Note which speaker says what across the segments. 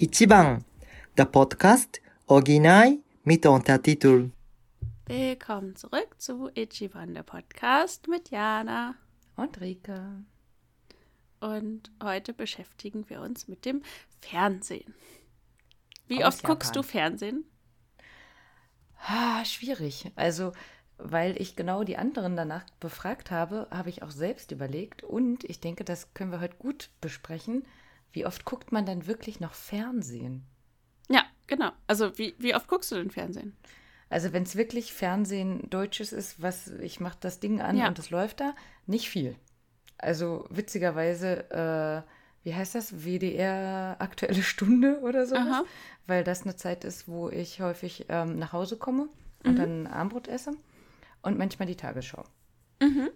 Speaker 1: Ichiban, der Podcast Original mit Untertitel.
Speaker 2: Willkommen zurück zu Ichiban, der Podcast mit Jana
Speaker 3: und Rika.
Speaker 2: Und heute beschäftigen wir uns mit dem Fernsehen. Wie
Speaker 3: Aus
Speaker 2: oft guckst du
Speaker 3: Japan.
Speaker 2: Fernsehen?
Speaker 3: Ah, schwierig. Also, weil ich genau die anderen danach befragt habe, habe ich auch selbst überlegt. Und ich denke, das können wir heute gut besprechen. Wie oft guckt man dann wirklich noch Fernsehen?
Speaker 2: Ja, genau. Also wie, wie oft guckst du denn Fernsehen?
Speaker 3: Also, wenn es wirklich Fernsehen Deutsches ist, was ich mache das Ding an
Speaker 2: Ja.
Speaker 3: und es läuft da, nicht viel. Also, witzigerweise, äh, wie heißt das? WDR Aktuelle Stunde oder so.
Speaker 2: Aha.
Speaker 3: Weil das eine Zeit ist, wo ich häufig ähm, nach Hause komme und
Speaker 2: Mhm.
Speaker 3: dann Armbrot esse und manchmal die Tagesschau.
Speaker 2: Mhm.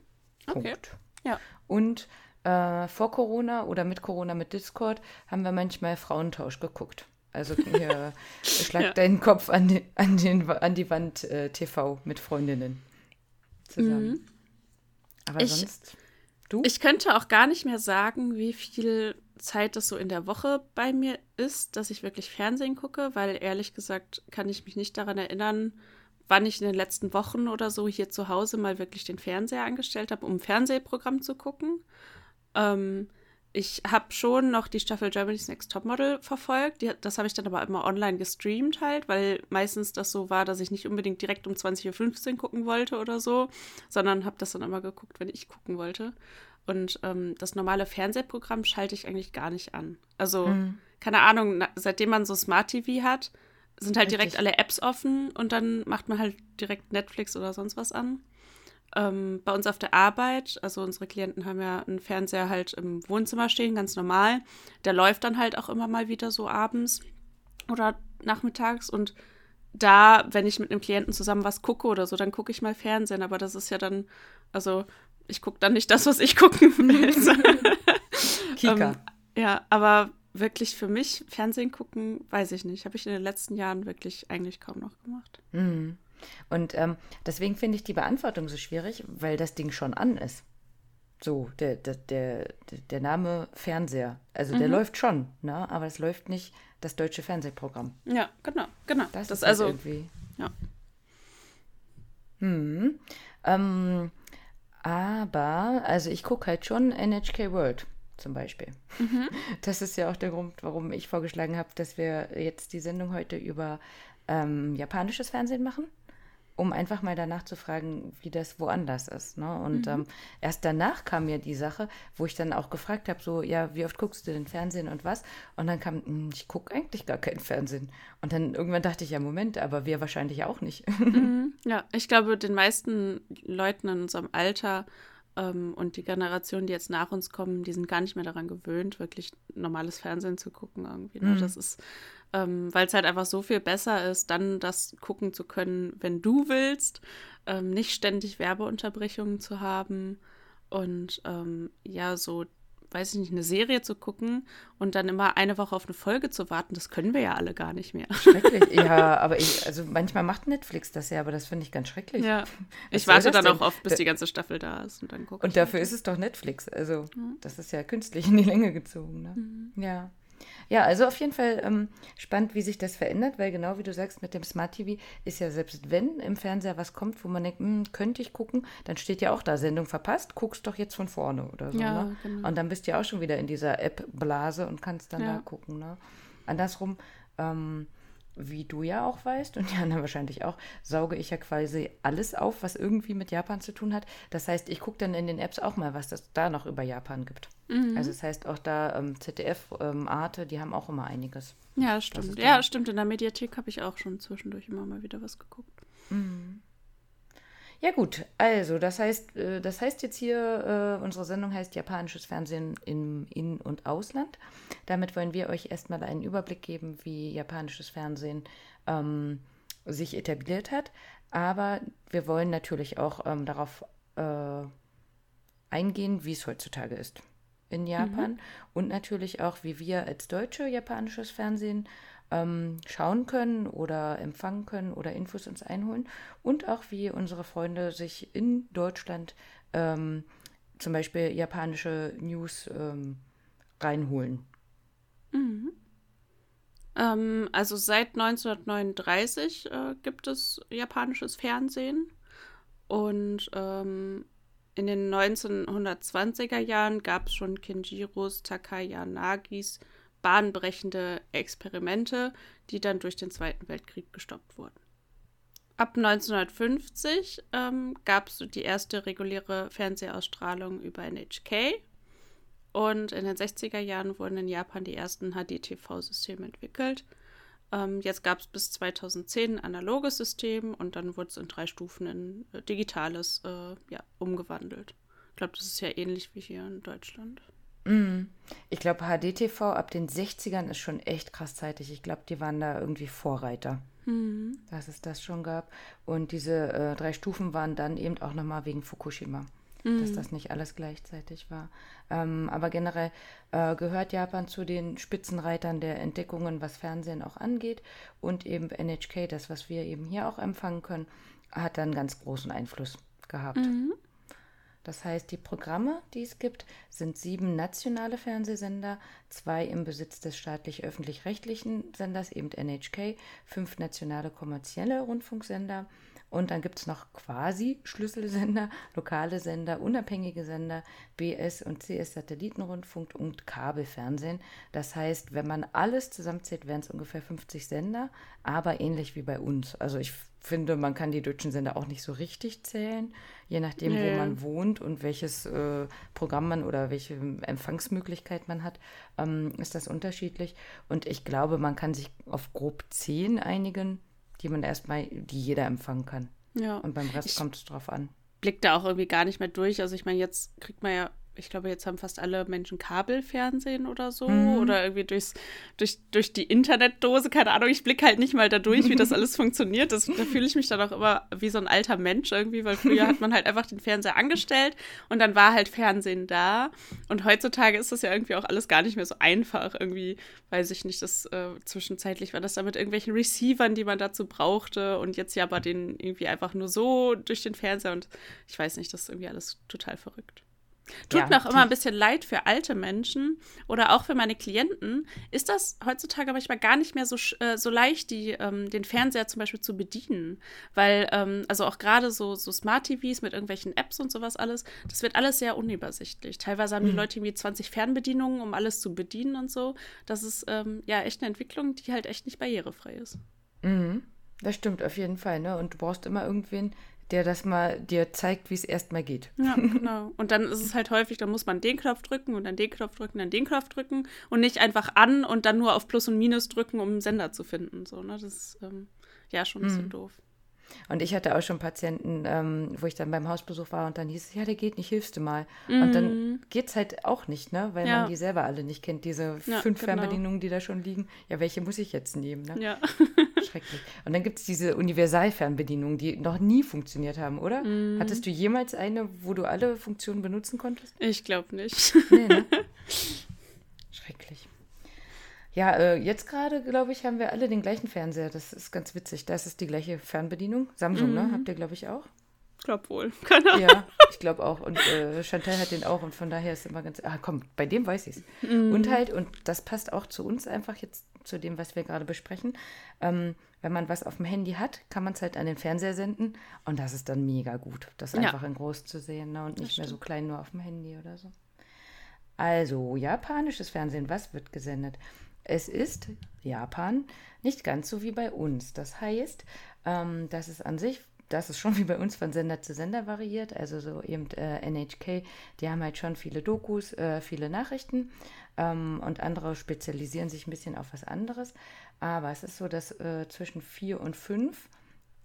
Speaker 2: Okay.
Speaker 3: Punkt.
Speaker 2: Ja.
Speaker 3: Und äh, vor Corona oder mit Corona mit Discord haben wir manchmal Frauentausch geguckt. Also hier schlag
Speaker 2: Ja.
Speaker 3: deinen Kopf an, den, an, den, an die Wand äh, TV mit Freundinnen zusammen. Aber
Speaker 2: Mhm. Ich-
Speaker 3: sonst, du?
Speaker 2: Ich könnte auch gar nicht mehr sagen, wie viel Zeit das so in der Woche bei mir ist, dass ich wirklich Fernsehen gucke, weil ehrlich gesagt kann ich mich nicht daran erinnern, wann ich in den letzten Wochen oder so hier zu Hause mal wirklich den Fernseher angestellt habe, um ein Fernsehprogramm zu gucken. Ähm, ich habe schon noch die Staffel Germany's Next Topmodel verfolgt. Die, das habe ich dann aber immer online gestreamt halt, weil meistens das so war, dass ich nicht unbedingt direkt um 20.15 Uhr gucken wollte oder so, sondern habe das dann immer geguckt, wenn ich gucken wollte. Und ähm, das normale Fernsehprogramm schalte ich eigentlich gar nicht an. Also,
Speaker 3: Mhm.
Speaker 2: keine Ahnung, na, seitdem man so Smart TV hat, sind halt direkt
Speaker 3: Richtig.
Speaker 2: alle Apps offen und dann macht man halt direkt Netflix oder sonst was an. Ähm, bei uns auf der Arbeit, also unsere Klienten haben ja einen Fernseher halt im Wohnzimmer stehen, ganz normal. Der läuft dann halt auch immer mal wieder so abends oder nachmittags und da, wenn ich mit einem Klienten zusammen was gucke oder so, dann gucke ich mal Fernsehen, aber das ist ja dann, also ich gucke dann nicht das, was ich gucken will.
Speaker 3: Kika.
Speaker 2: Ähm, ja, aber wirklich für mich Fernsehen gucken, weiß ich nicht. Habe ich in den letzten Jahren wirklich eigentlich kaum noch gemacht.
Speaker 3: Mhm. Und ähm, deswegen finde ich die Beantwortung so schwierig, weil das Ding schon an ist. So, der, der, der, der Name Fernseher. Also der
Speaker 2: Mhm.
Speaker 3: läuft schon, ne? aber es läuft nicht das deutsche Fernsehprogramm.
Speaker 2: Ja, genau, genau.
Speaker 3: Das,
Speaker 2: Das,
Speaker 3: ist also
Speaker 2: also,
Speaker 3: irgendwie.
Speaker 2: ja.
Speaker 3: Hm. Ähm, aber, also ich gucke halt schon NHK World zum Beispiel.
Speaker 2: Mhm.
Speaker 3: Das ist ja auch der Grund, warum ich vorgeschlagen habe, dass wir jetzt die Sendung heute über ähm, japanisches Fernsehen machen, um einfach mal danach zu fragen, wie das woanders ist. Ne? Und ähm, erst danach kam mir die Sache, wo ich dann auch gefragt habe, so, ja, wie oft guckst du denn Fernsehen und was? Und dann kam, "Hm, ich gucke eigentlich gar kein Fernsehen. Und dann irgendwann dachte ich, ja, Moment, aber wir wahrscheinlich auch nicht.
Speaker 2: Mhm. Ja, ich glaube, den meisten Leuten in unserem Alter ähm, und die Generation, die jetzt nach uns kommen, die sind gar nicht mehr daran gewöhnt, wirklich normales Fernsehen zu gucken irgendwie. Ne?
Speaker 3: Mhm.
Speaker 2: Das ist, ähm, weil es halt einfach so viel besser ist, dann das gucken zu können, wenn du willst, ähm, nicht ständig Werbeunterbrechungen zu haben und ähm, ja, so, weiß ich nicht, eine Serie zu gucken und dann immer eine Woche auf eine Folge zu warten, das können wir ja alle gar nicht mehr.
Speaker 3: Schrecklich. Ja, aber ich, also manchmal macht Netflix das ja, aber das finde ich ganz schrecklich.
Speaker 2: Ja. Ich warte dann
Speaker 3: denn?
Speaker 2: auch oft, bis
Speaker 3: Da-
Speaker 2: die ganze Staffel da ist und dann gucke
Speaker 3: Und dafür ist es doch Netflix. Also, das ist ja künstlich in die Länge gezogen. Ne?
Speaker 2: Mhm.
Speaker 3: Ja. Ja, also auf jeden Fall ähm, spannend, wie sich das verändert, weil genau wie du sagst, mit dem Smart TV ist ja selbst wenn im Fernseher was kommt, wo man denkt, hm, könnte ich gucken, dann steht ja auch da Sendung verpasst, guckst doch jetzt von vorne oder so.
Speaker 2: Ja,
Speaker 3: ne?
Speaker 2: genau.
Speaker 3: Und dann bist du ja auch schon wieder in dieser App-Blase und kannst dann
Speaker 2: Ja.
Speaker 3: da gucken. Ne? Andersrum, ähm, wie du ja auch weißt und Jana wahrscheinlich auch, sauge ich ja quasi alles auf, was irgendwie mit Japan zu tun hat. Das heißt, ich gucke dann in den Apps auch mal, was es da noch über Japan gibt.
Speaker 2: Mhm.
Speaker 3: Also das heißt auch da ähm, ZDF, ähm, Arte, die haben auch immer einiges.
Speaker 2: Ja, stimmt. Ja, stimmt. In der Mediathek habe ich auch schon zwischendurch immer mal wieder was geguckt.
Speaker 3: Ja gut, also das heißt, äh, das heißt jetzt hier, äh, unsere Sendung heißt Japanisches Fernsehen im In- und Ausland. Damit wollen wir euch erstmal einen Überblick geben, wie japanisches Fernsehen ähm, sich etabliert hat. Aber wir wollen natürlich auch ähm, darauf äh, eingehen, wie es heutzutage ist in Japan und natürlich auch, wie wir als Deutsche japanisches Fernsehen ähm, schauen können oder empfangen können oder Infos uns einholen und auch wie unsere Freunde sich in Deutschland ähm, zum Beispiel japanische News ähm, reinholen.
Speaker 2: Mhm. Ähm, also seit 1939 äh, gibt es japanisches Fernsehen. Und ähm, in den 1920er Jahren gab es schon Kenjiros Takayanagis bahnbrechende Experimente, die dann durch den Zweiten Weltkrieg gestoppt wurden. Ab 1950 ähm, gab es die erste reguläre Fernsehausstrahlung über NHK. Und in den 60er Jahren wurden in Japan die ersten HD-TV-Systeme entwickelt. Ähm, jetzt gab es bis 2010 ein analoges System und dann wurde es in drei Stufen in äh, digitales äh, ja, umgewandelt. Ich glaube, das ist ja ähnlich wie hier in Deutschland.
Speaker 3: Mm. Ich glaube, HDTV ab den 60ern ist schon echt krass zeitig. Ich glaube, die waren da irgendwie Vorreiter,
Speaker 2: Mhm.
Speaker 3: dass es das schon gab. Und diese äh, drei Stufen waren dann eben auch nochmal wegen Fukushima, dass das nicht alles gleichzeitig war. Ähm, aber generell äh, gehört Japan zu den Spitzenreitern der Entdeckungen, was Fernsehen auch angeht. Und eben NHK, das, was wir eben hier auch empfangen können, hat dann ganz großen Einfluss gehabt.
Speaker 2: Mhm.
Speaker 3: Das heißt, die Programme, die es gibt, sind sieben nationale Fernsehsender, zwei im Besitz des staatlich-öffentlich-rechtlichen Senders, eben NHK, fünf nationale kommerzielle Rundfunksender und dann gibt es noch quasi Schlüsselsender, lokale Sender, unabhängige Sender, BS und CS Satellitenrundfunk und Kabelfernsehen. Das heißt, wenn man alles zusammenzählt, wären es ungefähr 50 Sender, aber ähnlich wie bei uns. Also ich finde, man kann die deutschen Sender auch nicht so richtig zählen, je nachdem,
Speaker 2: Nee.
Speaker 3: wo man wohnt und welches äh, Programm man oder welche Empfangsmöglichkeit man hat, ähm, ist das unterschiedlich. Und ich glaube, man kann sich auf grob zehn einigen, die man erstmal, die jeder empfangen kann.
Speaker 2: Ja.
Speaker 3: Und beim Rest
Speaker 2: Ich-
Speaker 3: kommt es drauf an.
Speaker 2: Blick da auch irgendwie gar nicht mehr durch. Also ich meine, jetzt kriegt man ja, ich glaube, jetzt haben fast alle Menschen Kabelfernsehen oder so.
Speaker 3: Mhm.
Speaker 2: Oder irgendwie durchs, durch, durch die Internetdose, keine Ahnung, ich blicke halt nicht mal da durch, wie das alles funktioniert. Das, da fühle ich mich dann auch immer wie so ein alter Mensch irgendwie, weil früher hat man halt einfach den Fernseher angestellt und dann war halt Fernsehen da. Und heutzutage ist das ja irgendwie auch alles gar nicht mehr so einfach. Irgendwie, weiß ich nicht, das äh, zwischenzeitlich war das da mit irgendwelchen Receivern, die man dazu brauchte und jetzt ja aber den irgendwie einfach nur so durch den Fernseher und ich weiß nicht, das ist irgendwie alles total verrückt. Tut
Speaker 3: Ja,
Speaker 2: mir auch immer ein bisschen leid für alte Menschen oder auch für meine Klienten. Ist das heutzutage manchmal gar nicht mehr so, äh, so leicht, die, ähm, den Fernseher zum Beispiel zu bedienen? Weil, ähm, also auch gerade so, so Smart-TVs mit irgendwelchen Apps und sowas alles, das wird alles sehr unübersichtlich. Teilweise haben die Leute irgendwie 20 Fernbedienungen, um alles zu bedienen und so. Das ist ähm, ja echt eine Entwicklung, die halt echt nicht barrierefrei ist.
Speaker 3: Mhm. Das stimmt auf jeden Fall, ne? Und du brauchst immer irgendwen, der das mal dir zeigt, wie es erstmal geht.
Speaker 2: Ja, genau. Und dann ist es halt häufig, da muss man den Knopf drücken und dann den Knopf drücken, dann den Knopf drücken und nicht einfach an und dann nur auf Plus und Minus drücken, um einen Sender zu finden. So, ne? Das ist ähm, ja schon ein bisschen doof.
Speaker 3: Und ich hatte auch schon Patienten, ähm, wo ich dann beim Hausbesuch war und dann hieß es, ja, der geht nicht, hilfst du mal. Und dann geht's halt auch nicht, ne? Weil
Speaker 2: Mhm. Ja.
Speaker 3: man die selber alle nicht kennt, diese
Speaker 2: Ja,
Speaker 3: fünf
Speaker 2: genau.
Speaker 3: Fernbedienungen, die da schon liegen. Ja, welche muss ich jetzt nehmen, ne?
Speaker 2: Ja.
Speaker 3: Schrecklich. Und dann gibt es diese Universalfernbedienungen, die noch nie funktioniert haben, oder?
Speaker 2: Mhm.
Speaker 3: Hattest du jemals eine, wo du alle Funktionen benutzen konntest?
Speaker 2: Ich glaube nicht.
Speaker 3: Nee, ne? Schrecklich. Ja, äh, jetzt gerade, glaube ich, haben wir alle den gleichen Fernseher. Das ist ganz witzig. Das ist die gleiche Fernbedienung. Samsung, ne? Habt ihr, glaube ich, auch?
Speaker 2: Ich glaube wohl. Keine Ahnung.
Speaker 3: Ja, ich glaube auch. Und äh, Chantal hat den auch. Und von daher ist immer ganz. Ah, komm, bei dem weiß ich es. Und halt, und das passt auch zu uns einfach jetzt, zu dem, was wir gerade besprechen. Ähm, wenn man was auf dem Handy hat, kann man es halt an den Fernseher senden. Und das ist dann mega gut, das
Speaker 2: Ja.
Speaker 3: einfach in groß zu sehen ne? und nicht mehr so klein nur auf dem Handy oder so. Also, japanisches Fernsehen, was wird gesendet? Es ist Japan nicht ganz so wie bei uns. Das heißt, ähm, dass es an sich, dass es schon wie bei uns von Sender zu Sender variiert. Also so eben äh, NHK, die haben halt schon viele Dokus, äh, viele Nachrichten ähm, und andere spezialisieren sich ein bisschen auf was anderes. Aber es ist so, dass äh, zwischen vier und fünf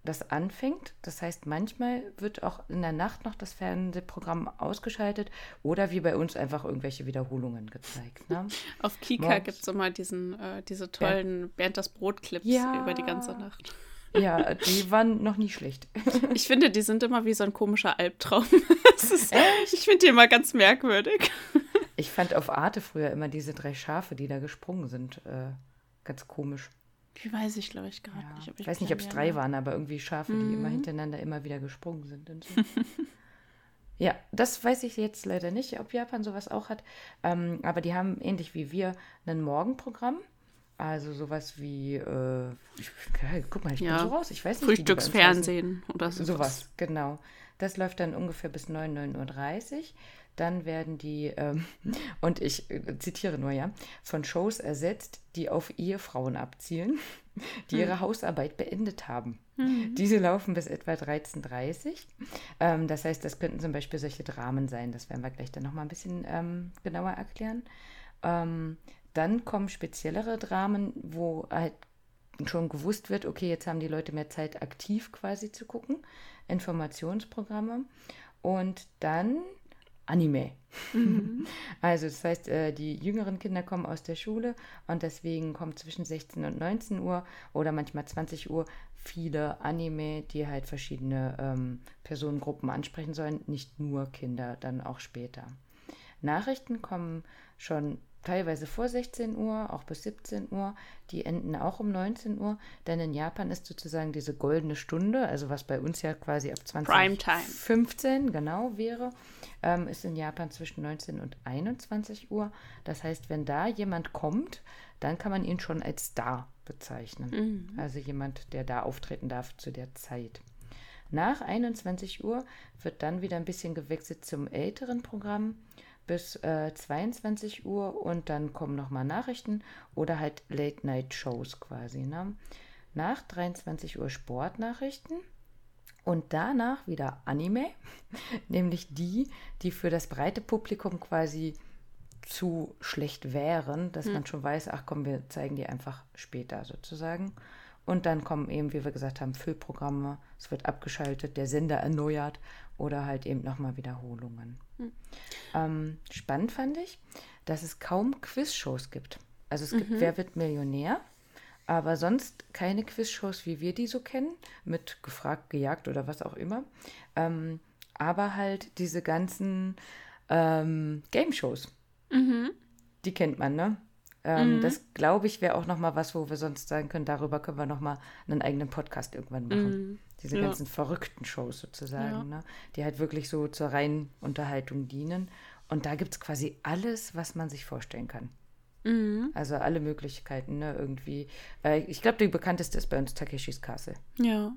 Speaker 3: das anfängt. Das heißt, manchmal wird auch in der Nacht noch das Fernsehprogramm ausgeschaltet oder wie bei uns einfach irgendwelche Wiederholungen gezeigt. Ne?
Speaker 2: Auf Kika gibt es immer diesen, äh, diese tollen Bernd das Brot-Clips
Speaker 3: Ja.
Speaker 2: über die ganze Nacht.
Speaker 3: Ja, die waren noch nie schlecht.
Speaker 2: Ich finde, die sind immer wie so ein komischer Albtraum. Ist, ich finde die immer ganz merkwürdig.
Speaker 3: Ich fand auf Arte früher immer diese drei Schafe, die da gesprungen sind, äh, ganz komisch.
Speaker 2: Wie weiß ich, glaube ich, gerade
Speaker 3: Ja.
Speaker 2: nicht.
Speaker 3: Ich weiß nicht, ob es drei waren, aber irgendwie Schafe, die immer hintereinander immer wieder gesprungen sind. So. ja, das weiß ich jetzt leider nicht, ob Japan sowas auch hat. Ähm, aber die haben ähnlich wie wir ein Morgenprogramm. Also sowas wie, äh, ich, guck mal, ich
Speaker 2: Ja.
Speaker 3: bin so raus, ich weiß nicht.
Speaker 2: Frühstücksfernsehen oder
Speaker 3: so Sowas, genau. Das läuft dann ungefähr bis 9, 9.30 Uhr. Dann werden die, ähm, und ich äh, zitiere nur, ja, von Shows ersetzt, die auf Ehefrauen abzielen, die ihre Hausarbeit beendet haben. Diese laufen bis etwa 13.30 Uhr. Ähm, das heißt, das könnten zum Beispiel solche Dramen sein. Das werden wir gleich dann nochmal ein bisschen ähm, genauer erklären. Ähm, dann kommen speziellere Dramen, wo halt schon gewusst wird, okay, jetzt haben die Leute mehr Zeit, aktiv quasi zu gucken. Informationsprogramme. Und dann Anime. Also das heißt, äh, die jüngeren Kinder kommen aus der Schule und deswegen kommt zwischen 16 und 19 Uhr oder manchmal 20 Uhr viele Anime, die halt verschiedene ähm, Personengruppen ansprechen sollen, nicht nur Kinder, dann auch später. Nachrichten kommen schon teilweise vor 16 Uhr, auch bis 17 Uhr. Die enden auch um 19 Uhr, denn in Japan ist sozusagen diese goldene Stunde, also was bei uns ja quasi ab 20
Speaker 2: Primetime.
Speaker 3: 15 genau wäre, ähm, ist in Japan zwischen 19 und 21 Uhr. Das heißt, wenn da jemand kommt, dann kann man ihn schon als Star bezeichnen. Also jemand, der da auftreten darf zu der Zeit. Nach 21 Uhr wird dann wieder ein bisschen gewechselt zum älteren Programm bis äh, 22 Uhr und dann kommen nochmal Nachrichten oder halt Late-Night-Shows quasi. Ne? Nach 23 Uhr Sportnachrichten und danach wieder Anime, nämlich die, die für das breite Publikum quasi zu schlecht wären, dass man schon weiß, ach komm, wir zeigen die einfach später sozusagen. Und dann kommen eben, wie wir gesagt haben, Füllprogramme, es wird abgeschaltet, der Sender erneuert oder halt eben nochmal Wiederholungen. Ähm, spannend fand ich, dass es kaum Quizshows gibt. Also es gibt Wer wird Millionär, aber sonst keine Quizshows, wie wir die so kennen, mit gefragt, gejagt oder was auch immer. Ähm, aber halt diese ganzen ähm, Game-Shows. Die kennt man, ne? Ähm, Das glaube ich wäre auch noch mal was, wo wir sonst sagen können, darüber können wir noch mal einen eigenen Podcast irgendwann machen. Diese
Speaker 2: Ja.
Speaker 3: ganzen verrückten Shows sozusagen,
Speaker 2: Ja.
Speaker 3: ne? die halt wirklich so zur reinen Unterhaltung dienen. Und da gibt es quasi alles, was man sich vorstellen kann. Also alle Möglichkeiten, ne? Irgendwie. Äh, ich glaube, die bekannteste ist bei uns Takeshis Castle.
Speaker 2: Ja.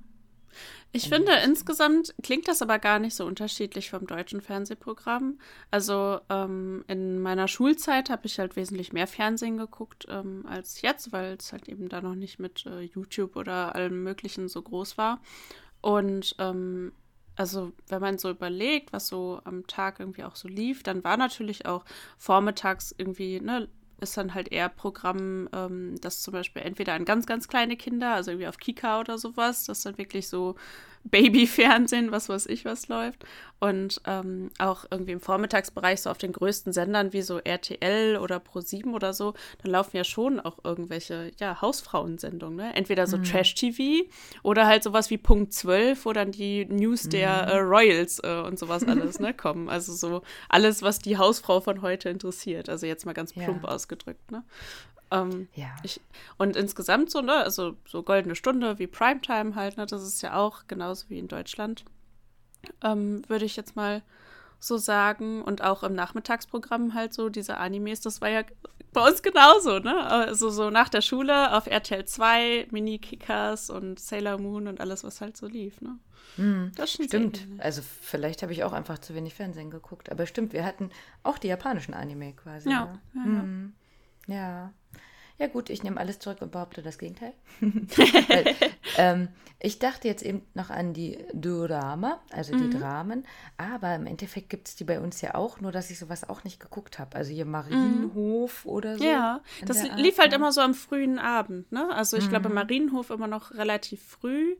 Speaker 2: Ich finde, insgesamt klingt das aber gar nicht so unterschiedlich vom deutschen Fernsehprogramm. Also ähm, in meiner Schulzeit habe ich halt wesentlich mehr Fernsehen geguckt ähm, als jetzt, weil es halt eben da noch nicht mit äh, YouTube oder allem Möglichen so groß war. Und ähm, also wenn man so überlegt, was so am Tag irgendwie auch so lief, dann war natürlich auch vormittags irgendwie, ne, ist dann halt eher Programm, ähm, das zum Beispiel entweder an ganz, ganz kleine Kinder, also irgendwie auf Kika oder sowas, das dann wirklich so Babyfernsehen, was weiß ich, was läuft. Und ähm, auch irgendwie im Vormittagsbereich, so auf den größten Sendern wie so RTL oder Pro7 oder so, dann laufen ja schon auch irgendwelche, ja, Hausfrauensendungen, ne? Entweder so Trash-TV oder halt sowas wie Punkt 12, wo dann die News der äh, Royals äh, und sowas alles, ne, kommen. Also so alles, was die Hausfrau von heute interessiert. Also jetzt mal ganz
Speaker 3: Ja.
Speaker 2: plump ausgedrückt, ne? Ähm,
Speaker 3: Ja.
Speaker 2: ich, und insgesamt so, ne, also so goldene Stunde wie Primetime halt, ne, das ist ja auch genauso wie in Deutschland, ähm, würde ich jetzt mal so sagen. Und auch im Nachmittagsprogramm halt so, diese Animes, das war ja bei uns genauso, ne? Also so nach der Schule auf RTL 2, Mini-Kickers und Sailor Moon und alles, was halt so lief, ne? Das schon sehr
Speaker 3: Stimmt. Also vielleicht habe ich auch einfach zu wenig Fernsehen geguckt. Aber stimmt, wir hatten auch die japanischen Anime quasi.
Speaker 2: Ja,
Speaker 3: ne?
Speaker 2: ja, ja.
Speaker 3: Mhm. Ja. Ja gut, ich nehme alles zurück und behaupte das Gegenteil. Weil, ähm, ich dachte jetzt eben noch an die Dorama, also
Speaker 2: Mhm.
Speaker 3: die Dramen, aber im Endeffekt gibt es die bei uns ja auch, nur dass ich sowas auch nicht geguckt habe. Also hier Marienhof oder so.
Speaker 2: Mhm. Ja, das lief
Speaker 3: Art,
Speaker 2: halt
Speaker 3: ne?
Speaker 2: immer so am frühen Abend, ne? Also ich glaube, Marienhof immer noch relativ früh,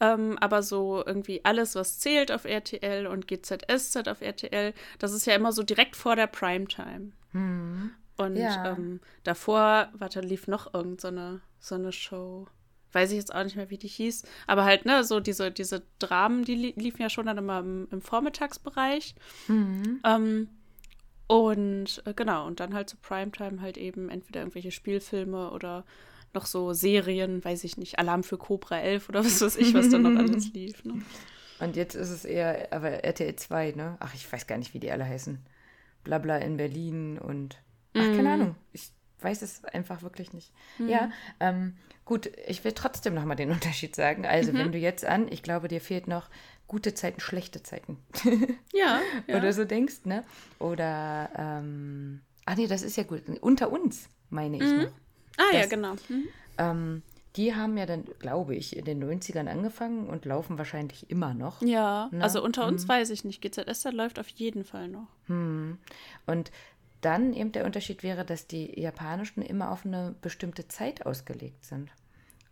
Speaker 2: ähm, aber so irgendwie alles, was zählt auf RTL und GZSZ auf RTL, das ist ja immer so direkt vor der Primetime. Und
Speaker 3: Ja.
Speaker 2: ähm, davor, warte, lief noch irgend so eine, so eine Show. Weiß ich jetzt auch nicht mehr, wie die hieß. Aber halt, ne, so diese, diese Dramen, die li liefen ja schon dann immer im, im Vormittagsbereich. Ähm, und äh, genau, und dann halt zu Primetime halt eben entweder irgendwelche Spielfilme oder noch so Serien, weiß ich nicht, Alarm für Cobra 11 oder was weiß ich, was dann noch alles lief. Ne?
Speaker 3: Und jetzt ist es eher, aber RTL 2, ne? Ach, ich weiß gar nicht, wie die alle heißen. Blabla in Berlin und. Ach,
Speaker 2: Mhm.
Speaker 3: keine Ahnung. Ich weiß es einfach wirklich nicht. Mhm. Ja, ähm, gut, ich will trotzdem nochmal den Unterschied sagen. Also, mhm. wenn du jetzt an, ich glaube, dir fehlt noch gute Zeiten, schlechte Zeiten.
Speaker 2: ja,
Speaker 3: ja. Oder so denkst, ne? Oder, ähm, ach nee, das ist ja gut. Unter uns, meine ich,
Speaker 2: mhm.
Speaker 3: ne?
Speaker 2: Ah, das, ja, genau. Mhm.
Speaker 3: Ähm, die haben ja dann, glaube ich, in den 90ern angefangen und laufen wahrscheinlich immer noch.
Speaker 2: Ja, Na? also unter uns hm. weiß ich nicht. GZS läuft auf jeden Fall noch.
Speaker 3: Hm. Und dann eben der Unterschied wäre, dass die japanischen immer auf eine bestimmte Zeit ausgelegt sind.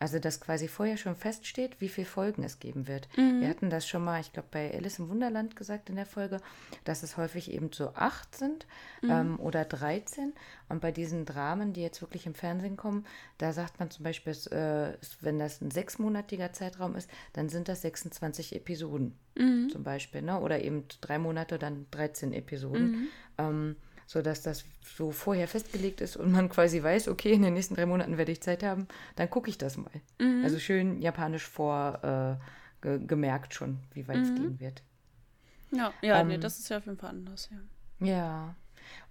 Speaker 3: Also, dass quasi vorher schon feststeht, wie viele Folgen es geben wird. Mhm. Wir hatten das schon mal, ich glaube, bei Alice im Wunderland gesagt in der Folge, dass es häufig eben so acht sind mhm. ähm, oder 13. Und bei diesen Dramen, die jetzt wirklich im Fernsehen kommen, da sagt man zum Beispiel, äh, wenn das ein sechsmonatiger Zeitraum ist, dann sind das 26 Episoden mhm. zum Beispiel. Ne? Oder eben drei Monate, dann 13 Episoden. Mhm. Ähm, sodass das so vorher festgelegt ist und man quasi weiß, okay, in den nächsten drei Monaten werde ich Zeit haben, dann gucke ich das mal. Mhm. Also schön japanisch vor äh, ge gemerkt schon, wie weit es mhm. gehen wird.
Speaker 2: Ja, ja, ähm, nee, das ist ja auf jeden Fall anders,
Speaker 3: ja. Ja.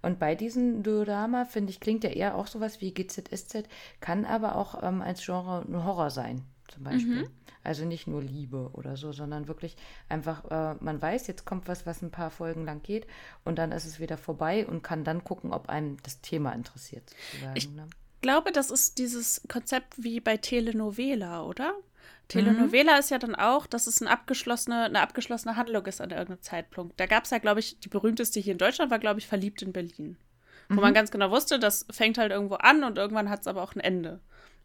Speaker 3: Und bei diesen Dorama, finde ich, klingt ja eher auch sowas wie GZSZ, kann aber auch ähm, als Genre ein Horror sein, zum Beispiel. Mhm. Also nicht nur Liebe oder so, sondern wirklich einfach, äh, man weiß, jetzt kommt was, was ein paar Folgen lang geht und dann ist es wieder vorbei und kann dann gucken, ob einem das Thema interessiert.
Speaker 2: Ich ne? glaube, das ist dieses Konzept wie bei Telenovela, oder? Telenovela mhm. ist ja dann auch, dass es eine abgeschlossene, eine abgeschlossene Handlung ist an irgendeinem Zeitpunkt. Da gab es ja, glaube ich, die berühmteste hier in Deutschland war, glaube ich, Verliebt in Berlin. Wo mhm. man ganz genau wusste, das fängt halt irgendwo an und irgendwann hat es aber auch ein Ende.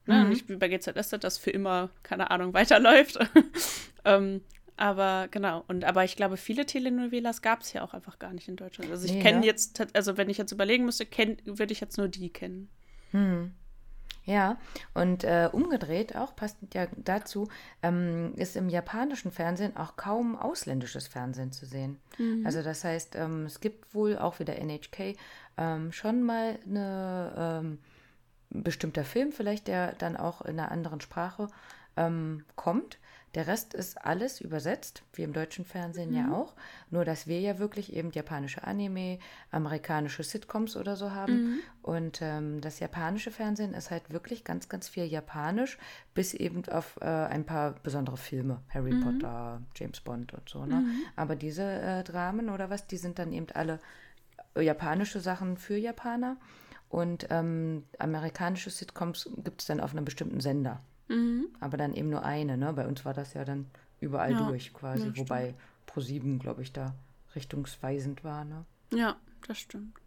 Speaker 2: Ne? Mhm. Nicht wie bei GZS, das für immer, keine Ahnung, weiterläuft. ähm, aber genau, und aber ich glaube, viele Telenovelas gab es ja auch einfach gar nicht in Deutschland. Also ich nee, kenne ja. jetzt, also wenn ich jetzt überlegen müsste, würde ich jetzt nur die kennen.
Speaker 3: Hm. Ja, und äh, umgedreht auch, passt ja dazu, ähm, ist im japanischen Fernsehen auch kaum ausländisches Fernsehen zu sehen. Mhm. Also das heißt, ähm, es gibt wohl auch wieder NHK ähm, schon mal eine ähm, bestimmter Film vielleicht, der dann auch in einer anderen Sprache ähm, kommt. Der Rest ist alles übersetzt, wie im deutschen Fernsehen mhm. ja auch. Nur, dass wir ja wirklich eben japanische Anime, amerikanische Sitcoms oder so haben. Mhm. Und ähm, das japanische Fernsehen ist halt wirklich ganz, ganz viel japanisch, bis eben auf äh, ein paar besondere Filme. Harry mhm. Potter, James Bond und so. Ne? Mhm. Aber diese äh, Dramen oder was, die sind dann eben alle japanische Sachen für Japaner. Und ähm, amerikanische Sitcoms gibt es dann auf einem bestimmten Sender. Mhm. Aber dann eben nur eine. Ne? Bei uns war das ja dann überall ja. durch quasi. Ja, Wobei Pro7, glaube ich, da richtungsweisend war. Ne?
Speaker 2: Ja, das stimmt.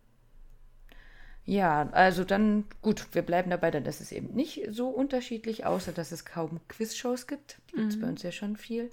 Speaker 3: Ja, also dann, gut, wir bleiben dabei, dann ist es eben nicht so unterschiedlich, außer dass es kaum Quizshows gibt. Die gibt es bei mhm. uns ja schon viel.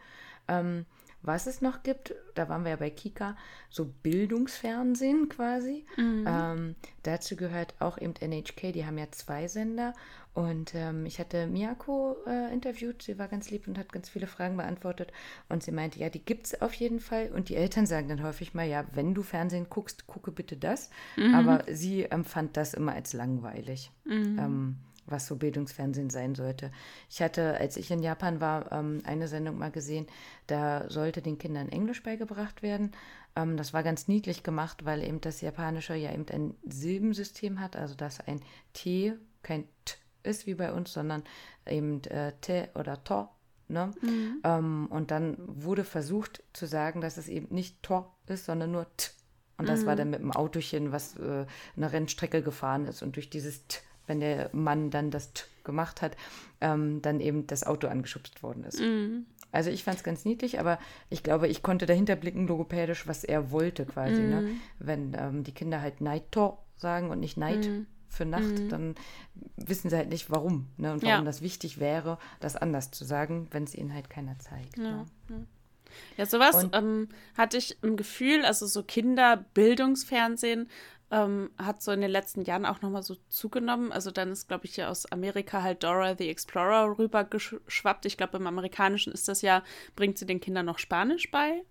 Speaker 3: Ähm, was es noch gibt, da waren wir ja bei Kika, so Bildungsfernsehen quasi. Mhm. Ähm, dazu gehört auch eben NHK, die haben ja zwei Sender. Und ähm, ich hatte Miyako äh, interviewt, sie war ganz lieb und hat ganz viele Fragen beantwortet. Und sie meinte, ja, die gibt es auf jeden Fall. Und die Eltern sagen dann häufig mal, ja, wenn du Fernsehen guckst, gucke bitte das. Mhm. Aber sie empfand das immer als langweilig. Mhm. Ähm, was so Bildungsfernsehen sein sollte. Ich hatte, als ich in Japan war, ähm, eine Sendung mal gesehen, da sollte den Kindern Englisch beigebracht werden. Ähm, das war ganz niedlich gemacht, weil eben das Japanische ja eben ein Silbensystem hat, also dass ein T kein T ist wie bei uns, sondern eben äh, T oder To. Ne? Mhm. Ähm, und dann wurde versucht zu sagen, dass es eben nicht To ist, sondern nur T. Und das mhm. war dann mit dem Autochen, was äh, eine Rennstrecke gefahren ist. Und durch dieses T wenn der Mann dann das T gemacht hat, ähm, dann eben das Auto angeschubst worden ist. Mhm. Also ich fand es ganz niedlich, aber ich glaube, ich konnte dahinter blicken, logopädisch, was er wollte quasi. Ne? Mhm. Ne? Wenn ähm, die Kinder halt Naito sagen und nicht Night mhm. für Nacht, mhm. dann wissen sie halt nicht, warum. Ne? Und warum ja. das wichtig wäre, das anders zu sagen, wenn es ihnen halt keiner zeigt. Ja.
Speaker 2: Ne? Ja, sowas ähm, hatte ich im Gefühl, also so Kinderbildungsfernsehen ähm, hat so in den letzten Jahren auch nochmal so zugenommen. Also dann ist, glaube ich, ja aus Amerika halt Dora the Explorer rübergeschwappt. Ich glaube, im Amerikanischen ist das ja, bringt sie den Kindern noch Spanisch bei.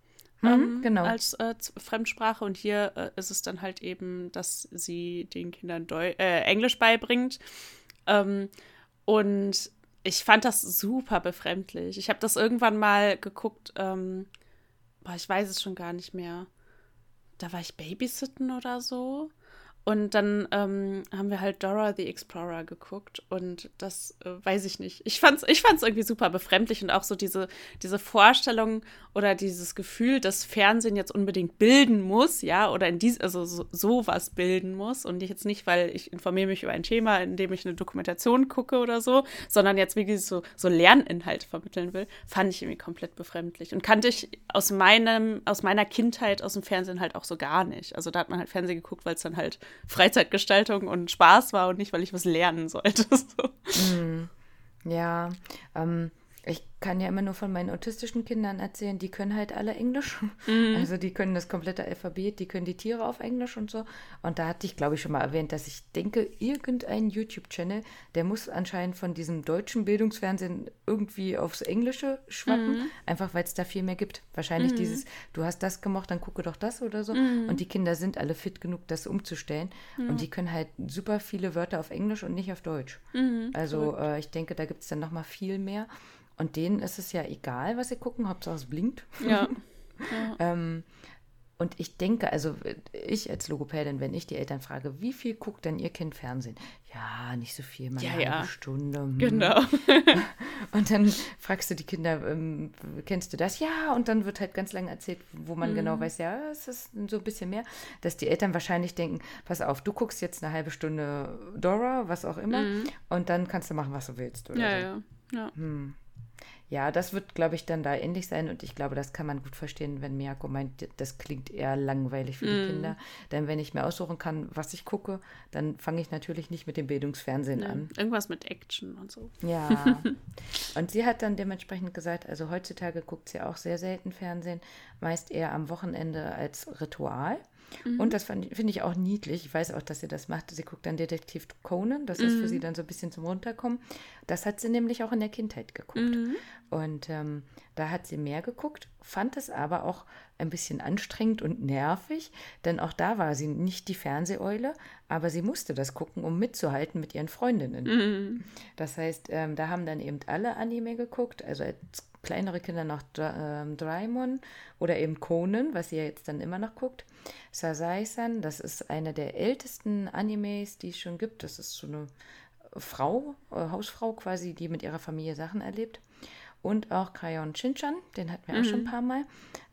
Speaker 2: Mhm, ähm, genau. Als äh, Fremdsprache. Und hier äh, ist es dann halt eben, dass sie den Kindern Deu äh, Englisch beibringt. Ähm, und ich fand das super befremdlich. Ich habe das irgendwann mal geguckt, ähm, boah, ich weiß es schon gar nicht mehr da war ich babysitten oder so. Und dann ähm, haben wir halt Dora the Explorer geguckt und das äh, weiß ich nicht. Ich fand's, ich fand's irgendwie super befremdlich und auch so diese, diese Vorstellung oder dieses Gefühl, dass Fernsehen jetzt unbedingt bilden muss, ja, oder in dies, also so, sowas bilden muss und jetzt nicht, weil ich informiere mich über ein Thema, in dem ich eine Dokumentation gucke oder so, sondern jetzt wirklich so, so Lerninhalt vermitteln will, fand ich irgendwie komplett befremdlich und kannte ich aus meinem, aus meiner Kindheit aus dem Fernsehen halt auch so gar nicht. Also da hat man halt Fernsehen geguckt, weil es dann halt Freizeitgestaltung und Spaß war und nicht, weil ich was lernen sollte. So.
Speaker 3: Mm, ja, ähm, ich kann ja immer nur von meinen autistischen Kindern erzählen, die können halt alle Englisch. Mhm. Also die können das komplette Alphabet, die können die Tiere auf Englisch und so. Und da hatte ich, glaube ich, schon mal erwähnt, dass ich denke, irgendein YouTube-Channel, der muss anscheinend von diesem deutschen Bildungsfernsehen irgendwie aufs Englische schwappen, mhm. einfach weil es da viel mehr gibt. Wahrscheinlich mhm. dieses, du hast das gemacht, dann gucke doch das oder so. Mhm. Und die Kinder sind alle fit genug, das umzustellen. Und die können halt super viele Wörter auf Englisch und nicht auf Deutsch. Mhm. Also äh, ich denke, da gibt es dann noch mal viel mehr. Und denen ist es ja egal, was sie gucken, Hauptsache es blinkt. Ja. ja. ähm, und ich denke, also ich als Logopädin, wenn ich die Eltern frage, wie viel guckt denn ihr Kind Fernsehen? Ja, nicht so viel, mal ja, eine ja. Stunde. Hm. Genau. und dann fragst du die Kinder, ähm, kennst du das? Ja, und dann wird halt ganz lange erzählt, wo man genau mhm. genau weiß, ja, es ist so ein bisschen mehr, dass die Eltern wahrscheinlich denken, pass auf, du guckst jetzt eine halbe Stunde Dora, was auch immer, mhm. und dann kannst du machen, was du willst. Oder ja, so. ja, ja. Hm. Ja, das wird, glaube ich, dann da ähnlich sein und ich glaube, das kann man gut verstehen, wenn Miyako meint, das klingt eher langweilig für die mm. Kinder. Denn wenn ich mir aussuchen kann, was ich gucke, dann fange ich natürlich nicht mit dem Bildungsfernsehen ja, an.
Speaker 2: Irgendwas mit Action und so.
Speaker 3: Ja. und sie hat dann dementsprechend gesagt, also heutzutage guckt sie auch sehr selten Fernsehen, meist eher am Wochenende als Ritual. Mhm. Und das finde ich auch niedlich. Ich weiß auch, dass sie das macht. Sie guckt dann Detektiv Conan. Das mhm. ist für sie mhm. dann so ein bisschen zum Runterkommen. Das hat sie nämlich auch in der Kindheit geguckt. Mhm. Und ähm, da hat sie mehr geguckt, fand es aber auch ein bisschen anstrengend und nervig, denn auch da war sie nicht die Fernseheule, aber sie musste das gucken, um mitzuhalten mit ihren Freundinnen. Mhm. Das heißt, ähm, da haben dann eben alle Anime geguckt, also als kleinere Kinder noch ähm, Doraemon oder eben Conan, was sie ja jetzt dann immer noch guckt. Sasai-san, das ist eine der ältesten Animes, die es schon gibt. Das ist so eine Frau, äh, Hausfrau quasi, die mit ihrer Familie Sachen erlebt. Und auch Crayon Shinchan, den hatten wir mhm. auch schon ein paar Mal.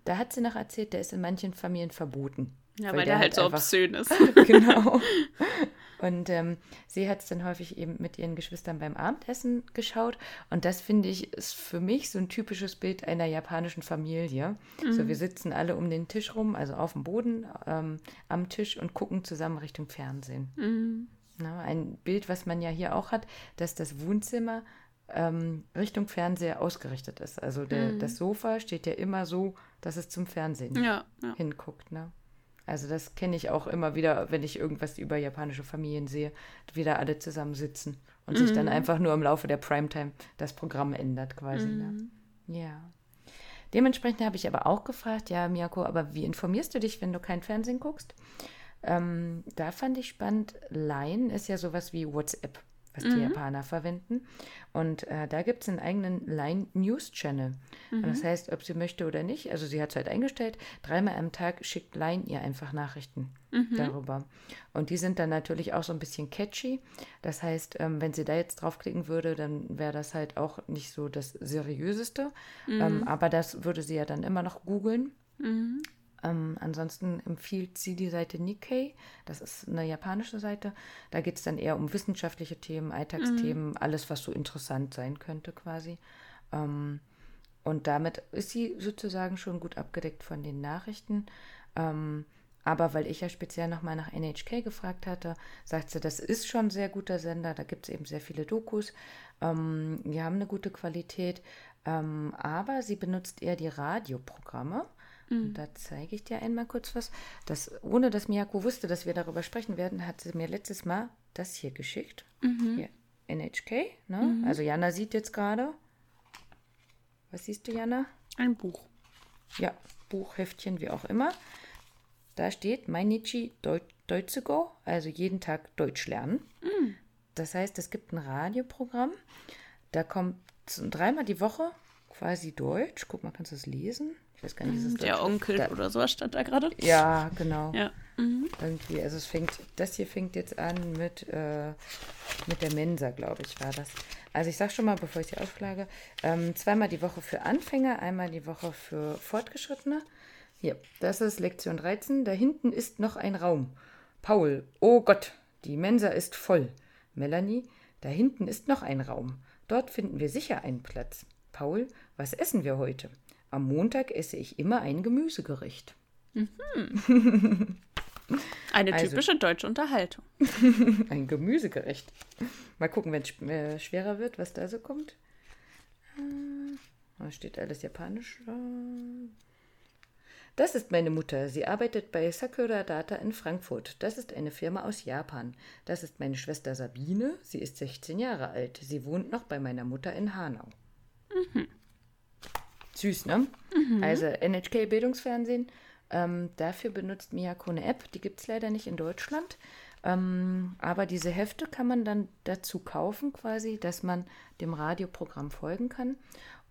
Speaker 3: Da hat sie noch erzählt, der ist in manchen Familien verboten.
Speaker 2: Ja, weil, weil der, der, halt so obszön ist.
Speaker 3: genau. Und ähm, sie hat es dann häufig eben mit ihren Geschwistern beim Abendessen geschaut. Und das finde ich ist für mich so ein typisches Bild einer japanischen Familie. Mhm. So, wir sitzen alle um den Tisch rum, also auf dem Boden ähm, am Tisch und gucken zusammen Richtung Fernsehen. Mhm. Na, ein Bild, was man ja hier auch hat, dass das Wohnzimmer ähm, Richtung Fernseher ausgerichtet ist. Also der, mhm. das Sofa steht ja immer so, dass es zum Fernsehen ja, ja. hinguckt. Ne? Also das kenne ich auch immer wieder, wenn ich irgendwas über japanische Familien sehe, wie da alle zusammensitzen und mhm. sich dann mhm. einfach nur im Laufe der Primetime das Programm ändert quasi. Ne? Mhm. Ne? Ja. Dementsprechend habe ich aber auch gefragt, ja, Miyako, aber wie informierst du dich, wenn du kein Fernsehen guckst? Ähm, da fand ich spannend, Line ist ja sowas wie WhatsApp was mhm. die Japaner verwenden. Und äh, da gibt es einen eigenen Line News Channel. Mhm. das heißt, ob sie möchte oder nicht, also sie hat es halt eingestellt, dreimal am Tag schickt Line ihr einfach Nachrichten mhm. darüber. Und die sind dann natürlich auch so ein bisschen catchy. Das heißt, ähm, wenn sie da jetzt draufklicken würde, dann wäre das halt auch nicht so das seriöseste. Ähm, mhm. aber das würde sie ja dann immer noch googeln. Mhm. Ähm, ansonsten empfiehlt sie die Seite Nikkei. Das ist eine japanische Seite. Da geht es dann eher um wissenschaftliche Themen, Alltagsthemen, mhm. alles, was so interessant sein könnte quasi. Ähm, und damit ist sie sozusagen schon gut abgedeckt von den Nachrichten. Ähm, aber weil ich ja speziell nochmal nach NHK gefragt hatte, sagt sie, das ist schon ein sehr guter Sender. Da gibt es eben sehr viele Dokus. Ähm, die haben eine gute Qualität. Ähm, aber sie benutzt eher die Radioprogramme. Mhm. Da zeige ich dir einmal kurz was. Das, ohne dass Miyako wusste, dass wir darüber sprechen werden, hat sie mir letztes Mal das hier geschickt. Mhm. Hier, NHK. Ne? Mhm. Also Jana sieht jetzt gerade. Was siehst du, Jana?
Speaker 2: Ein Buch.
Speaker 3: Ja, Buchheftchen, wie auch immer. Da steht Mainichi Deutsche Go, also jeden Tag Deutsch lernen. Mhm. Das heißt, es gibt ein Radioprogramm, da kommt dreimal die Woche quasi Deutsch. Guck mal, kannst du es lesen? Ich weiß gar nicht, ist es
Speaker 2: Der Onkel da, oder sowas stand da gerade.
Speaker 3: Ja, genau. Ja. Mhm. Irgendwie, also es fängt, das hier fängt jetzt an mit, äh, mit der Mensa, glaube ich, war das. Also ich sage schon mal, bevor ich sie aufschlage, ähm, zweimal die Woche für Anfänger, einmal die Woche für Fortgeschrittene. Hier, das ist Lektion 13. Da hinten ist noch ein Raum. Paul, oh Gott, die Mensa ist voll. Melanie, da hinten ist noch ein Raum. Dort finden wir sicher einen Platz. Paul, was essen wir heute? Am Montag esse ich immer ein Gemüsegericht. Mhm.
Speaker 2: Eine also, typische deutsche Unterhaltung.
Speaker 3: ein Gemüsegericht. Mal gucken, wenn es äh, schwerer wird, was da so kommt. Äh, da steht alles japanisch. Das ist meine Mutter. Sie arbeitet bei Sakura Data in Frankfurt. Das ist eine Firma aus Japan. Das ist meine Schwester Sabine. Sie ist 16 Jahre alt. Sie wohnt noch bei meiner Mutter in Hanau. Mhm. Süß, ne? Mhm. Also NHK Bildungsfernsehen ähm, dafür benutzt Miyako eine App, die gibt es leider nicht in Deutschland. Ähm, aber diese Hefte kann man dann dazu kaufen, quasi, dass man dem Radioprogramm folgen kann.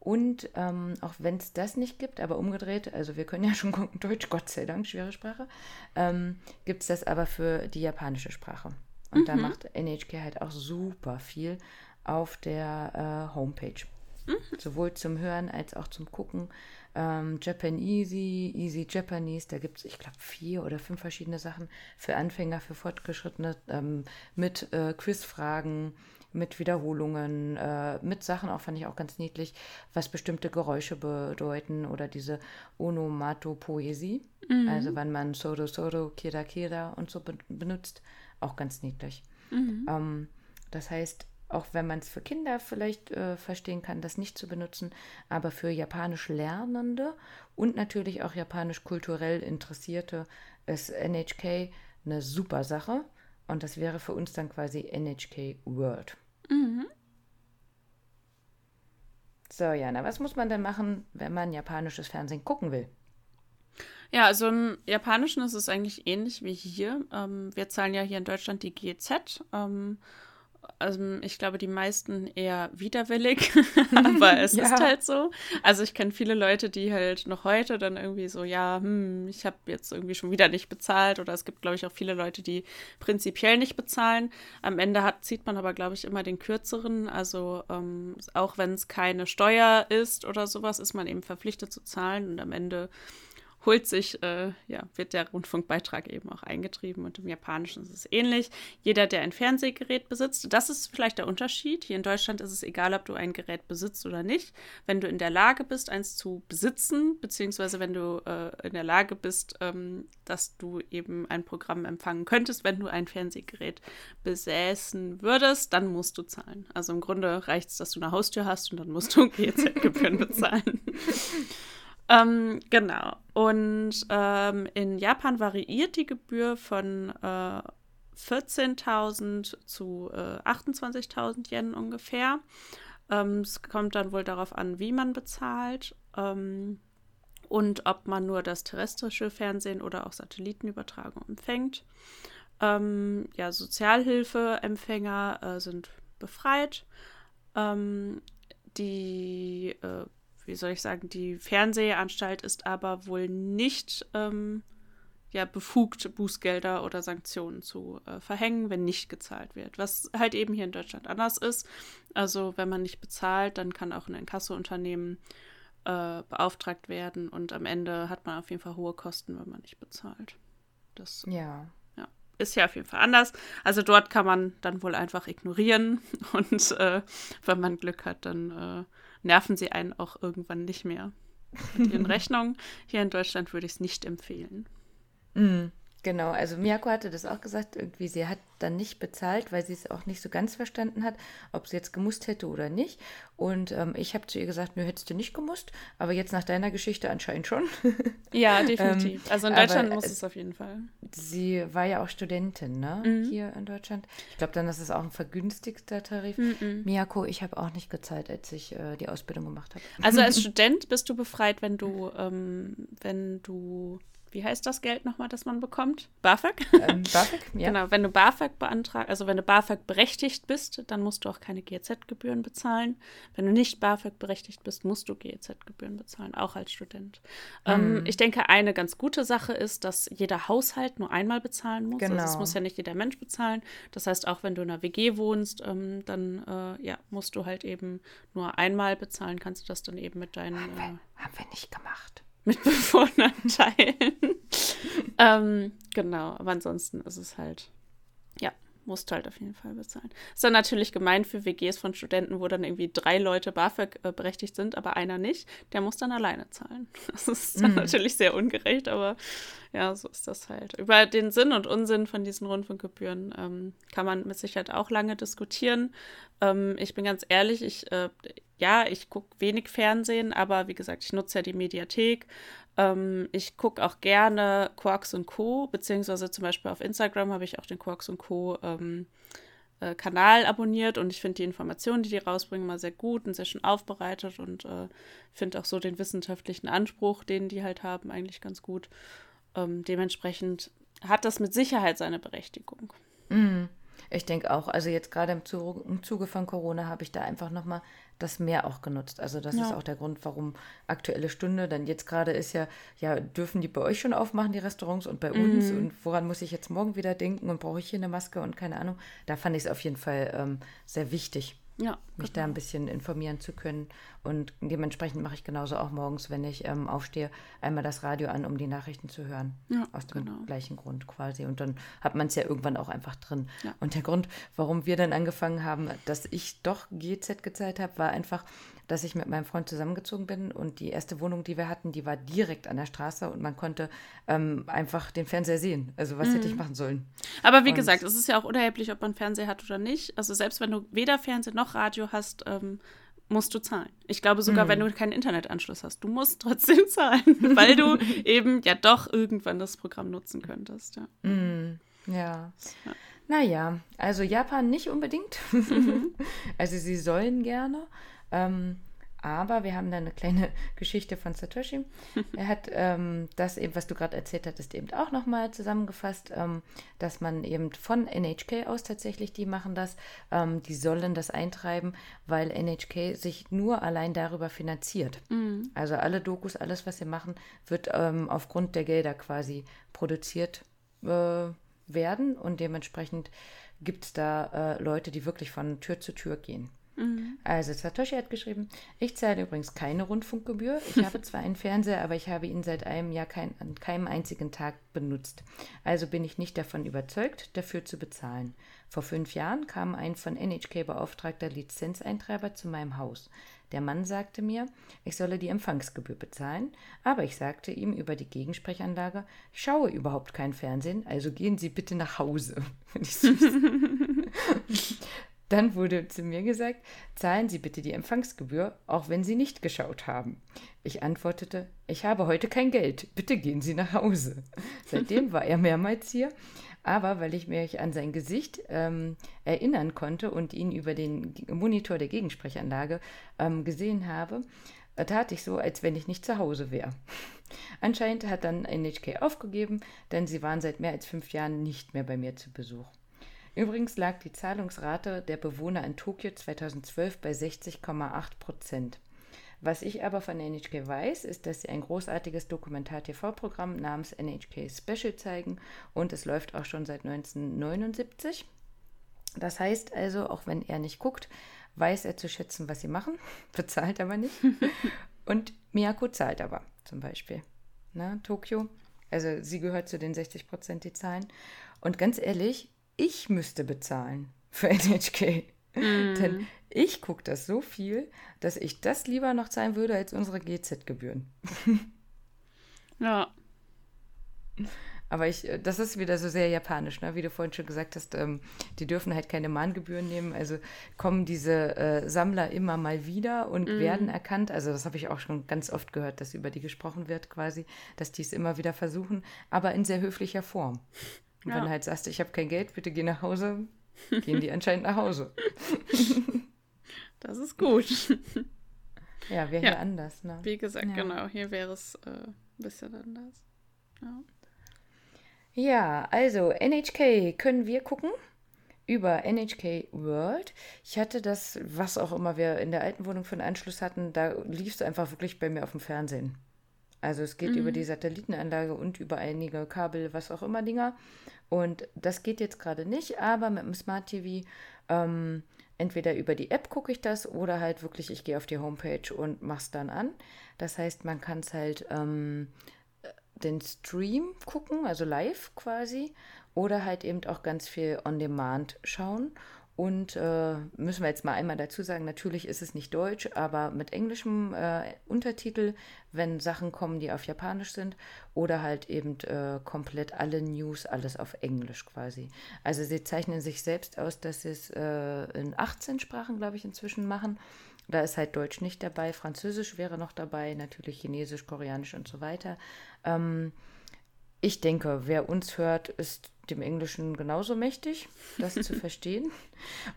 Speaker 3: Und ähm, auch wenn es das nicht gibt, aber umgedreht, also wir können ja schon gucken, Deutsch, Gott sei Dank, schwere Sprache, ähm, gibt es das aber für die japanische Sprache. Und mhm. da macht NHK halt auch super viel auf der äh, Homepage. Mhm. Sowohl zum Hören als auch zum Gucken ähm, Japan Easy, Easy Japanese, da gibt es, ich glaube, vier oder fünf verschiedene Sachen für Anfänger, für Fortgeschrittene, ähm, mit äh, Quizfragen, mit Wiederholungen, äh, mit Sachen, auch fand ich auch ganz niedlich, was bestimmte Geräusche bedeuten oder diese Onomatopoesie, mhm. also wenn man Soro Soro, Kira Kira und so be benutzt, auch ganz niedlich. Mhm. Ähm, das heißt, auch wenn man es für Kinder vielleicht äh, verstehen kann, das nicht zu benutzen, aber für japanisch Lernende und natürlich auch japanisch kulturell Interessierte ist NHK eine super Sache. Und das wäre für uns dann quasi NHK World. Mhm. So, Jana, was muss man denn machen, wenn man japanisches Fernsehen gucken will?
Speaker 2: Ja, also im Japanischen ist es eigentlich ähnlich wie hier. Ähm, wir zahlen ja hier in Deutschland die GZ. Ähm, also ich glaube, die meisten eher widerwillig, aber es ja. ist halt so. Also ich kenne viele Leute, die halt noch heute dann irgendwie so, ja, hm, ich habe jetzt irgendwie schon wieder nicht bezahlt oder es gibt, glaube ich, auch viele Leute, die prinzipiell nicht bezahlen. Am Ende hat, zieht man aber, glaube ich, immer den kürzeren. Also ähm, auch wenn es keine Steuer ist oder sowas, ist man eben verpflichtet zu zahlen und am Ende holt sich, äh, ja, wird der Rundfunkbeitrag eben auch eingetrieben und im Japanischen ist es ähnlich. Jeder, der ein Fernsehgerät besitzt, das ist vielleicht der Unterschied. Hier in Deutschland ist es egal, ob du ein Gerät besitzt oder nicht. Wenn du in der Lage bist, eins zu besitzen, beziehungsweise wenn du äh, in der Lage bist, ähm, dass du eben ein Programm empfangen könntest, wenn du ein Fernsehgerät besäßen würdest, dann musst du zahlen. Also im Grunde reicht es, dass du eine Haustür hast und dann musst du GZ-Gebühren bezahlen. Ähm, genau. Und ähm, in Japan variiert die Gebühr von äh, 14.000 zu äh, 28.000 Yen ungefähr. Ähm, es kommt dann wohl darauf an, wie man bezahlt ähm, und ob man nur das terrestrische Fernsehen oder auch Satellitenübertragung empfängt. Ähm, ja, Sozialhilfeempfänger äh, sind befreit. Ähm, die äh, wie soll ich sagen, die Fernsehanstalt ist aber wohl nicht ähm, ja, befugt, Bußgelder oder Sanktionen zu äh, verhängen, wenn nicht gezahlt wird. Was halt eben hier in Deutschland anders ist. Also wenn man nicht bezahlt, dann kann auch ein Inkassounternehmen äh, beauftragt werden und am Ende hat man auf jeden Fall hohe Kosten, wenn man nicht bezahlt. Das ja. ja. Ist ja auf jeden Fall anders. Also dort kann man dann wohl einfach ignorieren und äh, wenn man Glück hat, dann äh, nerven sie einen auch irgendwann nicht mehr mit ihren Rechnungen. Hier in Deutschland würde ich es nicht empfehlen.
Speaker 3: Mm. Genau, also Miyako hatte das auch gesagt, irgendwie sie hat dann nicht bezahlt, weil sie es auch nicht so ganz verstanden hat, ob sie jetzt gemusst hätte oder nicht. Und ähm, ich habe zu ihr gesagt, nö, hättest du nicht gemusst, aber jetzt nach deiner Geschichte anscheinend schon.
Speaker 2: ja, definitiv. ähm, also in Deutschland muss es auf jeden Fall.
Speaker 3: Sie war ja auch Studentin, ne? Mhm. Hier in Deutschland. Ich glaube, dann ist es auch ein vergünstigter Tarif. Mhm. Miyako, ich habe auch nicht gezahlt, als ich äh, die Ausbildung gemacht habe.
Speaker 2: Also als Student bist du befreit, wenn du, ähm, wenn du wie heißt das Geld nochmal, das man bekommt? BAföG?
Speaker 3: Ähm, BAföG, ja.
Speaker 2: Genau, wenn du BAföG beantragst, also wenn du BAföG berechtigt bist, dann musst du auch keine GEZ-Gebühren bezahlen. Wenn du nicht BAföG berechtigt bist, musst du GEZ-Gebühren bezahlen, auch als Student. Mhm. Ähm, ich denke, eine ganz gute Sache ist, dass jeder Haushalt nur einmal bezahlen muss. Genau. Also es muss ja nicht jeder Mensch bezahlen. Das heißt, auch wenn du in einer WG wohnst, ähm, dann äh, ja, musst du halt eben nur einmal bezahlen, kannst du das dann eben mit deinen.
Speaker 3: Haben wir, äh, haben wir nicht gemacht.
Speaker 2: Mitbewohnern teilen. ähm, genau, aber ansonsten ist es halt, ja, musst halt auf jeden Fall bezahlen. Ist dann natürlich gemeint für WGs von Studenten, wo dann irgendwie drei Leute BAföG berechtigt sind, aber einer nicht. Der muss dann alleine zahlen. Das ist dann mhm. natürlich sehr ungerecht, aber ja, so ist das halt. Über den Sinn und Unsinn von diesen Rundfunkgebühren ähm, kann man mit Sicherheit auch lange diskutieren. Ähm, ich bin ganz ehrlich, ich, äh, ja, ich gucke wenig Fernsehen, aber wie gesagt, ich nutze ja die Mediathek. Ähm, ich gucke auch gerne Quarks und Co., beziehungsweise zum Beispiel auf Instagram habe ich auch den Quarks und Co. Ähm, äh, Kanal abonniert und ich finde die Informationen, die die rausbringen, mal sehr gut und sehr schön aufbereitet und äh, finde auch so den wissenschaftlichen Anspruch, den die halt haben, eigentlich ganz gut. Ähm, dementsprechend hat das mit Sicherheit seine Berechtigung.
Speaker 3: Mhm. Ich denke auch, also jetzt gerade im, Zuge, im Zuge von Corona habe ich da einfach nochmal das mehr auch genutzt. Also das ja. ist auch der Grund, warum aktuelle Stunde, denn jetzt gerade ist ja, ja, dürfen die bei euch schon aufmachen, die Restaurants und bei mhm. uns und woran muss ich jetzt morgen wieder denken und brauche ich hier eine Maske und keine Ahnung. Da fand ich es auf jeden Fall ähm, sehr wichtig
Speaker 2: ja,
Speaker 3: mich genau. da ein bisschen informieren zu können. Und dementsprechend mache ich genauso auch morgens, wenn ich ähm, aufstehe, einmal das Radio an, um die Nachrichten zu hören.
Speaker 2: Ja,
Speaker 3: Aus dem genau. gleichen Grund quasi. Und dann hat man es ja irgendwann auch einfach drin. Ja. Und der Grund, warum wir dann angefangen haben, dass ich doch GZ gezahlt habe, war einfach, dass ich mit meinem Freund zusammengezogen bin und die erste Wohnung, die wir hatten, die war direkt an der Straße und man konnte ähm, einfach den Fernseher sehen. Also was mhm. hätte ich mhm. machen sollen?
Speaker 2: Aber wie und gesagt, es ist ja auch unerheblich, ob man Fernseher hat oder nicht. Also selbst wenn du weder Fernseher noch Radio hast, ähm, musst du zahlen. Ich glaube sogar, mhm. wenn du keinen Internetanschluss hast, du musst trotzdem zahlen, weil du eben ja doch irgendwann das Programm nutzen könntest. Ja.
Speaker 3: Mhm. ja. ja. Naja, also Japan nicht unbedingt. Mhm. also sie sollen gerne. Ähm, aber wir haben da eine kleine Geschichte von Satoshi. Er hat ähm, das eben, was du gerade erzählt hattest, eben auch nochmal zusammengefasst, ähm, dass man eben von NHK aus tatsächlich, die machen das, ähm, die sollen das eintreiben, weil NHK sich nur allein darüber finanziert. Mhm. Also alle Dokus, alles, was sie machen, wird ähm, aufgrund der Gelder quasi produziert äh, werden und dementsprechend gibt es da äh, Leute, die wirklich von Tür zu Tür gehen. Mhm. Also Satoshi hat geschrieben, ich zahle übrigens keine Rundfunkgebühr. Ich habe zwar einen Fernseher, aber ich habe ihn seit einem Jahr kein, an keinem einzigen Tag benutzt. Also bin ich nicht davon überzeugt, dafür zu bezahlen. Vor fünf Jahren kam ein von NHK beauftragter Lizenzeintreiber zu meinem Haus. Der Mann sagte mir, ich solle die Empfangsgebühr bezahlen, aber ich sagte ihm über die Gegensprechanlage, ich schaue überhaupt kein Fernsehen, also gehen Sie bitte nach Hause. Finde ich süß. Dann wurde zu mir gesagt, zahlen Sie bitte die Empfangsgebühr, auch wenn Sie nicht geschaut haben. Ich antwortete, ich habe heute kein Geld, bitte gehen Sie nach Hause. Seitdem war er mehrmals hier, aber weil ich mich an sein Gesicht ähm, erinnern konnte und ihn über den Monitor der Gegensprechanlage ähm, gesehen habe, tat ich so, als wenn ich nicht zu Hause wäre. Anscheinend hat dann NHK aufgegeben, denn sie waren seit mehr als fünf Jahren nicht mehr bei mir zu Besuch. Übrigens lag die Zahlungsrate der Bewohner in Tokio 2012 bei 60,8 Prozent. Was ich aber von NHK weiß, ist, dass sie ein großartiges Dokumentar-TV-Programm namens NHK Special zeigen und es läuft auch schon seit 1979. Das heißt also, auch wenn er nicht guckt, weiß er zu schätzen, was sie machen, bezahlt aber nicht. und Miyako zahlt aber zum Beispiel. Na, Tokio. Also sie gehört zu den 60 Prozent, die zahlen. Und ganz ehrlich, ich müsste bezahlen für NHK. Mm. Denn ich gucke das so viel, dass ich das lieber noch zahlen würde als unsere GZ-Gebühren.
Speaker 2: ja.
Speaker 3: Aber ich, äh, das ist wieder so sehr japanisch, ne? wie du vorhin schon gesagt hast, ähm, die dürfen halt keine Mahngebühren nehmen. Also kommen diese äh, Sammler immer mal wieder und mm. werden erkannt. Also das habe ich auch schon ganz oft gehört, dass über die gesprochen wird quasi, dass die es immer wieder versuchen, aber in sehr höflicher Form. Und ja. wenn du halt sagst, ich habe kein Geld, bitte geh nach Hause, gehen die anscheinend nach Hause.
Speaker 2: das ist gut.
Speaker 3: Ja, wäre ja. hier anders. Ne?
Speaker 2: Wie gesagt, ja. genau, hier wäre es äh, ein bisschen anders. Ja.
Speaker 3: Ja, also NHK können wir gucken über NHK World. Ich hatte das, was auch immer wir in der alten Wohnung für einen Anschluss hatten, da lief es einfach wirklich bei mir auf dem Fernsehen. Also es geht mhm. über die Satellitenanlage und über einige Kabel, was auch immer Dinger. Und das geht jetzt gerade nicht, aber mit dem Smart TV ähm, entweder über die App gucke ich das oder halt wirklich, ich gehe auf die Homepage und mache es dann an. Das heißt, man kann es halt ähm, den Stream gucken, also live quasi, oder halt eben auch ganz viel on demand schauen. Und äh, müssen wir jetzt mal einmal dazu sagen, natürlich ist es nicht Deutsch, aber mit englischem äh, Untertitel, wenn Sachen kommen, die auf Japanisch sind, oder halt eben äh, komplett alle News, alles auf Englisch quasi. Also sie zeichnen sich selbst aus, dass sie es äh, in 18 Sprachen, glaube ich, inzwischen machen. Da ist halt Deutsch nicht dabei, Französisch wäre noch dabei, natürlich Chinesisch, Koreanisch und so weiter. Ähm, ich denke, wer uns hört, ist dem Englischen genauso mächtig, das zu verstehen.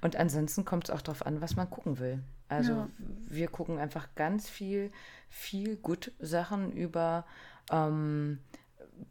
Speaker 3: Und ansonsten kommt es auch darauf an, was man gucken will. Also ja. wir gucken einfach ganz viel, viel gut Sachen über. Ähm,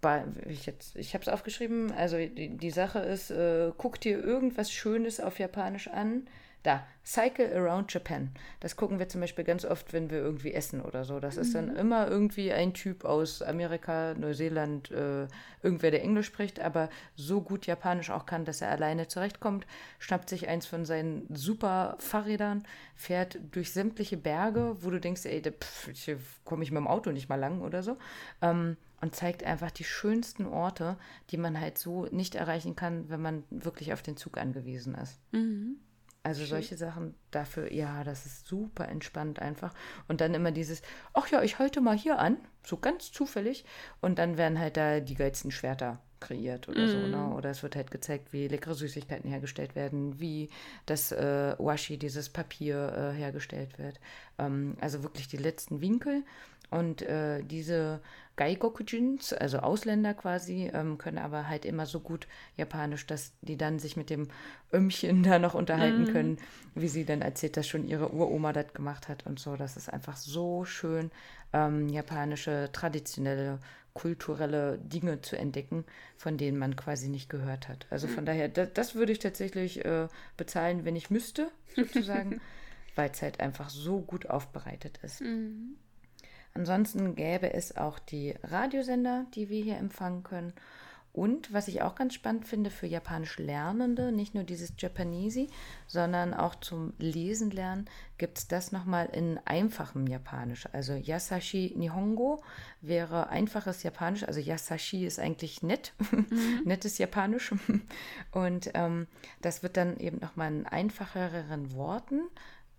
Speaker 3: bei, ich ich habe es aufgeschrieben. Also die, die Sache ist, äh, guck dir irgendwas Schönes auf Japanisch an da, Cycle Around Japan. Das gucken wir zum Beispiel ganz oft, wenn wir irgendwie essen oder so. Das mhm. ist dann mhm. immer irgendwie ein Typ aus Amerika, Neuseeland, äh, irgendwer, der Englisch spricht, aber so gut Japanisch auch kann, dass er alleine zurechtkommt, schnappt sich eins von seinen super Fahrrädern, fährt durch sämtliche Berge, wo du denkst, ey, hier komme ich mit dem Auto nicht mal lang oder so. Ähm, und zeigt einfach die schönsten Orte, die man halt so nicht erreichen kann, wenn man wirklich auf den Zug angewiesen ist. Mhm. Also Schön. solche Sachen dafür, ja, das ist super entspannt einfach. Und dann immer dieses, ach ja, ich halte mal hier an, so ganz zufällig. Und dann werden halt da die geilsten Schwerter kreiert oder mm. so, ne? Mhm. Oder es wird halt gezeigt, wie leckere Süßigkeiten hergestellt werden, wie das äh, Washi, dieses Papier äh, hergestellt wird. Ähm, also wirklich die letzten Winkel. Und äh, diese Gaigokujins, also Ausländer quasi, ähm, können aber halt immer so gut Japanisch, dass die dann sich mit dem Ömmchen da noch unterhalten mm. können, wie sie dann erzählt, dass schon ihre Uroma das gemacht hat und so. Das ist einfach so schön, ähm, japanische traditionelle kulturelle Dinge zu entdecken, von denen man quasi nicht gehört hat. Also von daher, das, das würde ich tatsächlich äh, bezahlen, wenn ich müsste, sozusagen, weil es halt einfach so gut aufbereitet ist. Mhm. Ansonsten gäbe es auch die Radiosender, die wir hier empfangen können. Und was ich auch ganz spannend finde für japanisch Lernende, nicht nur dieses Japanese, sondern auch zum Lesen lernen, gibt es das nochmal in einfachem Japanisch. Also Yasashi Nihongo wäre einfaches Japanisch. Also Yasashi ist eigentlich nett, mhm. nettes Japanisch. Und ähm, das wird dann eben nochmal in einfacheren Worten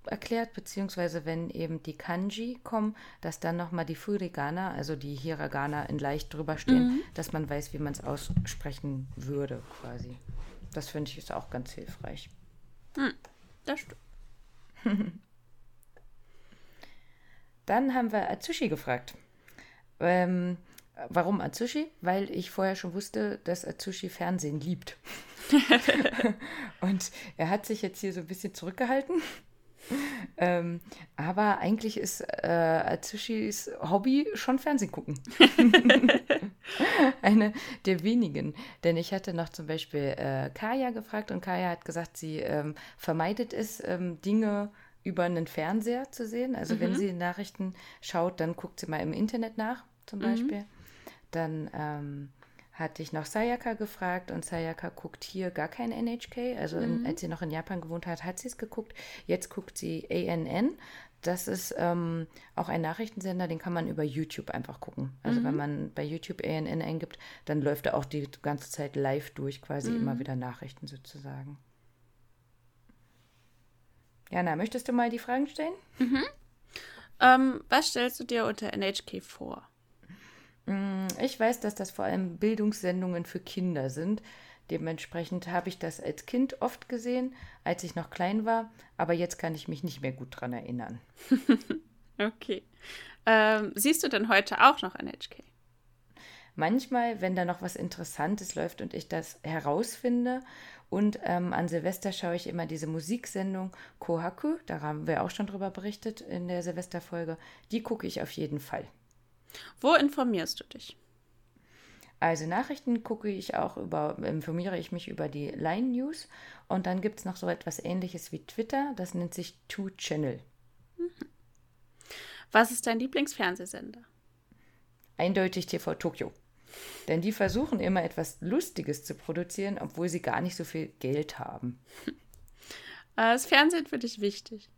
Speaker 3: erklärt, beziehungsweise wenn eben die Kanji kommen, dass dann nochmal die Furigana, also die Hiragana in leicht drüber stehen, mhm. dass man weiß, wie man es aussprechen würde quasi. Das finde ich ist auch ganz hilfreich.
Speaker 2: Hm, das stimmt.
Speaker 3: dann haben wir Atsushi gefragt. Ähm, warum Atsushi? Weil ich vorher schon wusste, dass Atsushi Fernsehen liebt. Und er hat sich jetzt hier so ein bisschen zurückgehalten ähm, aber eigentlich ist äh, Atsushis Hobby schon Fernsehen gucken. Eine der wenigen. Denn ich hatte noch zum Beispiel äh, Kaya gefragt und Kaya hat gesagt, sie ähm, vermeidet es, ähm, Dinge über einen Fernseher zu sehen. Also mhm. wenn sie Nachrichten schaut, dann guckt sie mal im Internet nach, zum mhm. Beispiel. Mhm. Dann ähm, hatte ich noch Sayaka gefragt und Sayaka guckt hier gar kein NHK. Also in, mhm. als sie noch in Japan gewohnt hat, hat sie es geguckt. Jetzt guckt sie ANN. Das ist ähm, auch ein Nachrichtensender, den kann man über YouTube einfach gucken. Also mhm. wenn man bei YouTube ANN eingibt, dann läuft er auch die ganze Zeit live durch, quasi mhm. immer wieder Nachrichten sozusagen. Jana, möchtest du mal die Fragen stellen?
Speaker 2: Mhm. Ähm, was stellst du dir unter NHK vor?
Speaker 3: Mm, ich weiß, dass das vor allem Bildungssendungen für Kinder sind. Dementsprechend habe ich das als Kind oft gesehen, als ich noch klein war, aber jetzt kann ich mich nicht mehr gut dran erinnern.
Speaker 2: okay. Ähm, siehst du denn heute auch noch NHK?
Speaker 3: Manchmal, wenn da noch was Interessantes läuft und ich das herausfinde. Und ähm, an Silvester schaue ich immer diese Musiksendung Kohaku, da haben wir auch schon drüber berichtet in der Silvesterfolge. Die gucke ich auf jeden Fall.
Speaker 2: Wo informierst du dich?
Speaker 3: Also Nachrichten gucke ich auch über, informiere ich mich über die Line News und dann gibt es noch so etwas ähnliches wie Twitter, das nennt sich Two Channel.
Speaker 2: Was ist dein Lieblingsfernsehsender?
Speaker 3: Eindeutig TV Tokio. Denn die versuchen immer etwas Lustiges zu produzieren, obwohl sie gar nicht so viel Geld haben.
Speaker 2: Äh, Das Fernsehen für dich wichtig.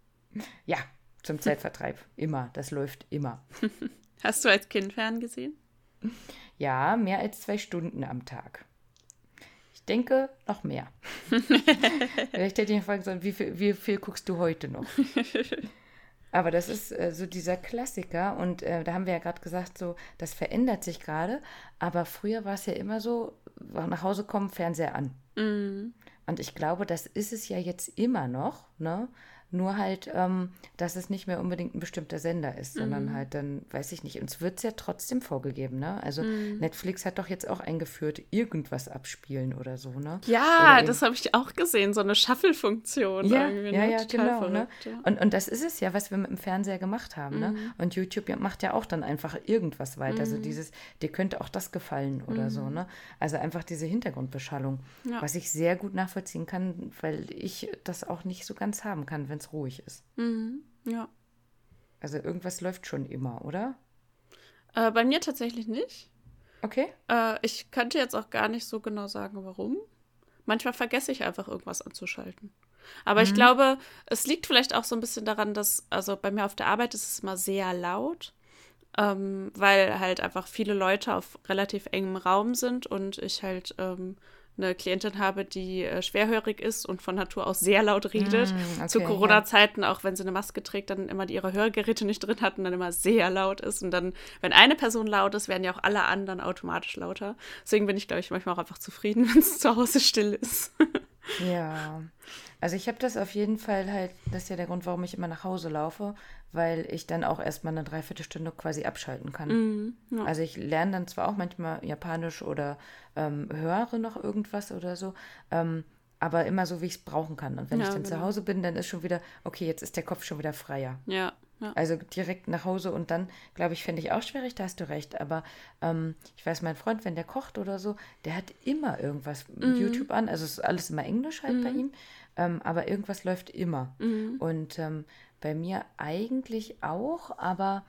Speaker 3: Ja, zum Zeitvertreib. Immer. Das läuft immer.
Speaker 2: Hast du als Kind ferngesehen?
Speaker 3: Ja, mehr als zwei Stunden am Tag. Ich denke, noch mehr. Vielleicht hätte ich ihn fragen sollen, wie viel, wie viel guckst du heute noch? Aber das ist äh, so dieser Klassiker und äh, da haben wir ja gerade gesagt, so das verändert sich gerade. Aber früher war es ja immer so, nach Hause kommen, Fernseher an. Und ich glaube, das ist es ja jetzt immer noch, ne? Nur halt, ähm, dass es nicht mehr unbedingt ein bestimmter Sender ist, sondern halt dann, weiß ich nicht, uns wird es ja trotzdem vorgegeben, ne? Also Netflix hat doch jetzt auch eingeführt, irgendwas abspielen oder so, ne?
Speaker 2: Ja,
Speaker 3: Oder
Speaker 2: das habe ich auch gesehen, so eine Shuffle-Funktion.
Speaker 3: Ja,
Speaker 2: irgendwie,
Speaker 3: ja,
Speaker 2: ne?
Speaker 3: ja,
Speaker 2: Total
Speaker 3: genau. Ne?
Speaker 2: verrückt, ja.
Speaker 3: Und, und das ist es ja, was wir mit dem Fernseher gemacht haben. Ne? Und YouTube ja- macht ja auch dann einfach irgendwas weiter. Also dieses, dir könnte auch das gefallen oder so. Ne? Also einfach diese Hintergrundbeschallung,
Speaker 2: Ja.
Speaker 3: was ich sehr gut nachvollziehen kann, weil ich das auch nicht so ganz haben kann, wenn es ruhig ist.
Speaker 2: Ja.
Speaker 3: Also irgendwas läuft schon immer, oder?
Speaker 2: Äh, bei mir tatsächlich nicht.
Speaker 3: Okay.
Speaker 2: Äh, ich könnte jetzt auch gar nicht so genau sagen, warum. Manchmal vergesse ich einfach irgendwas anzuschalten. Aber
Speaker 3: Mhm.
Speaker 2: ich glaube, es liegt vielleicht auch so ein bisschen daran, dass, also bei mir auf der Arbeit ist es immer sehr laut, ähm, weil halt einfach viele Leute auf relativ engem Raum sind und ich halt ähm, eine Klientin habe, die äh, schwerhörig ist und von Natur aus sehr laut redet.
Speaker 3: Mm, okay,
Speaker 2: Zu
Speaker 3: ja.
Speaker 2: Corona-Zeiten, auch wenn sie eine Maske trägt, dann immer die ihre Hörgeräte nicht drin hatten, dann immer sehr laut ist. Und dann, wenn eine Person laut ist, werden ja auch alle anderen automatisch lauter. Deswegen bin ich, glaube ich, manchmal auch einfach zufrieden, wenn es zu Hause still ist.
Speaker 3: Ja, also ich habe das auf jeden Fall halt, das ist ja der Grund, warum ich immer nach Hause laufe, weil ich dann auch erstmal eine Dreiviertelstunde quasi abschalten kann.
Speaker 2: Mhm, ja.
Speaker 3: Also ich lerne dann zwar auch manchmal Japanisch oder ähm, höre noch irgendwas oder so, ähm, aber immer so, wie ich es brauchen kann. Und wenn
Speaker 2: Ja,
Speaker 3: ich dann zu
Speaker 2: genau.
Speaker 3: Hause bin, dann ist schon wieder, okay, jetzt ist der Kopf schon wieder freier.
Speaker 2: ja, ja.
Speaker 3: Also direkt nach Hause und dann, glaube ich, fände ich auch schwierig, da hast du recht. Aber ähm, ich weiß, mein Freund, wenn der kocht oder so, der hat immer irgendwas
Speaker 2: Mhm.
Speaker 3: YouTube an. Also es ist alles immer Englisch halt bei ihm. Ähm, aber irgendwas läuft immer.
Speaker 2: Mhm.
Speaker 3: Und ähm, bei mir eigentlich auch, aber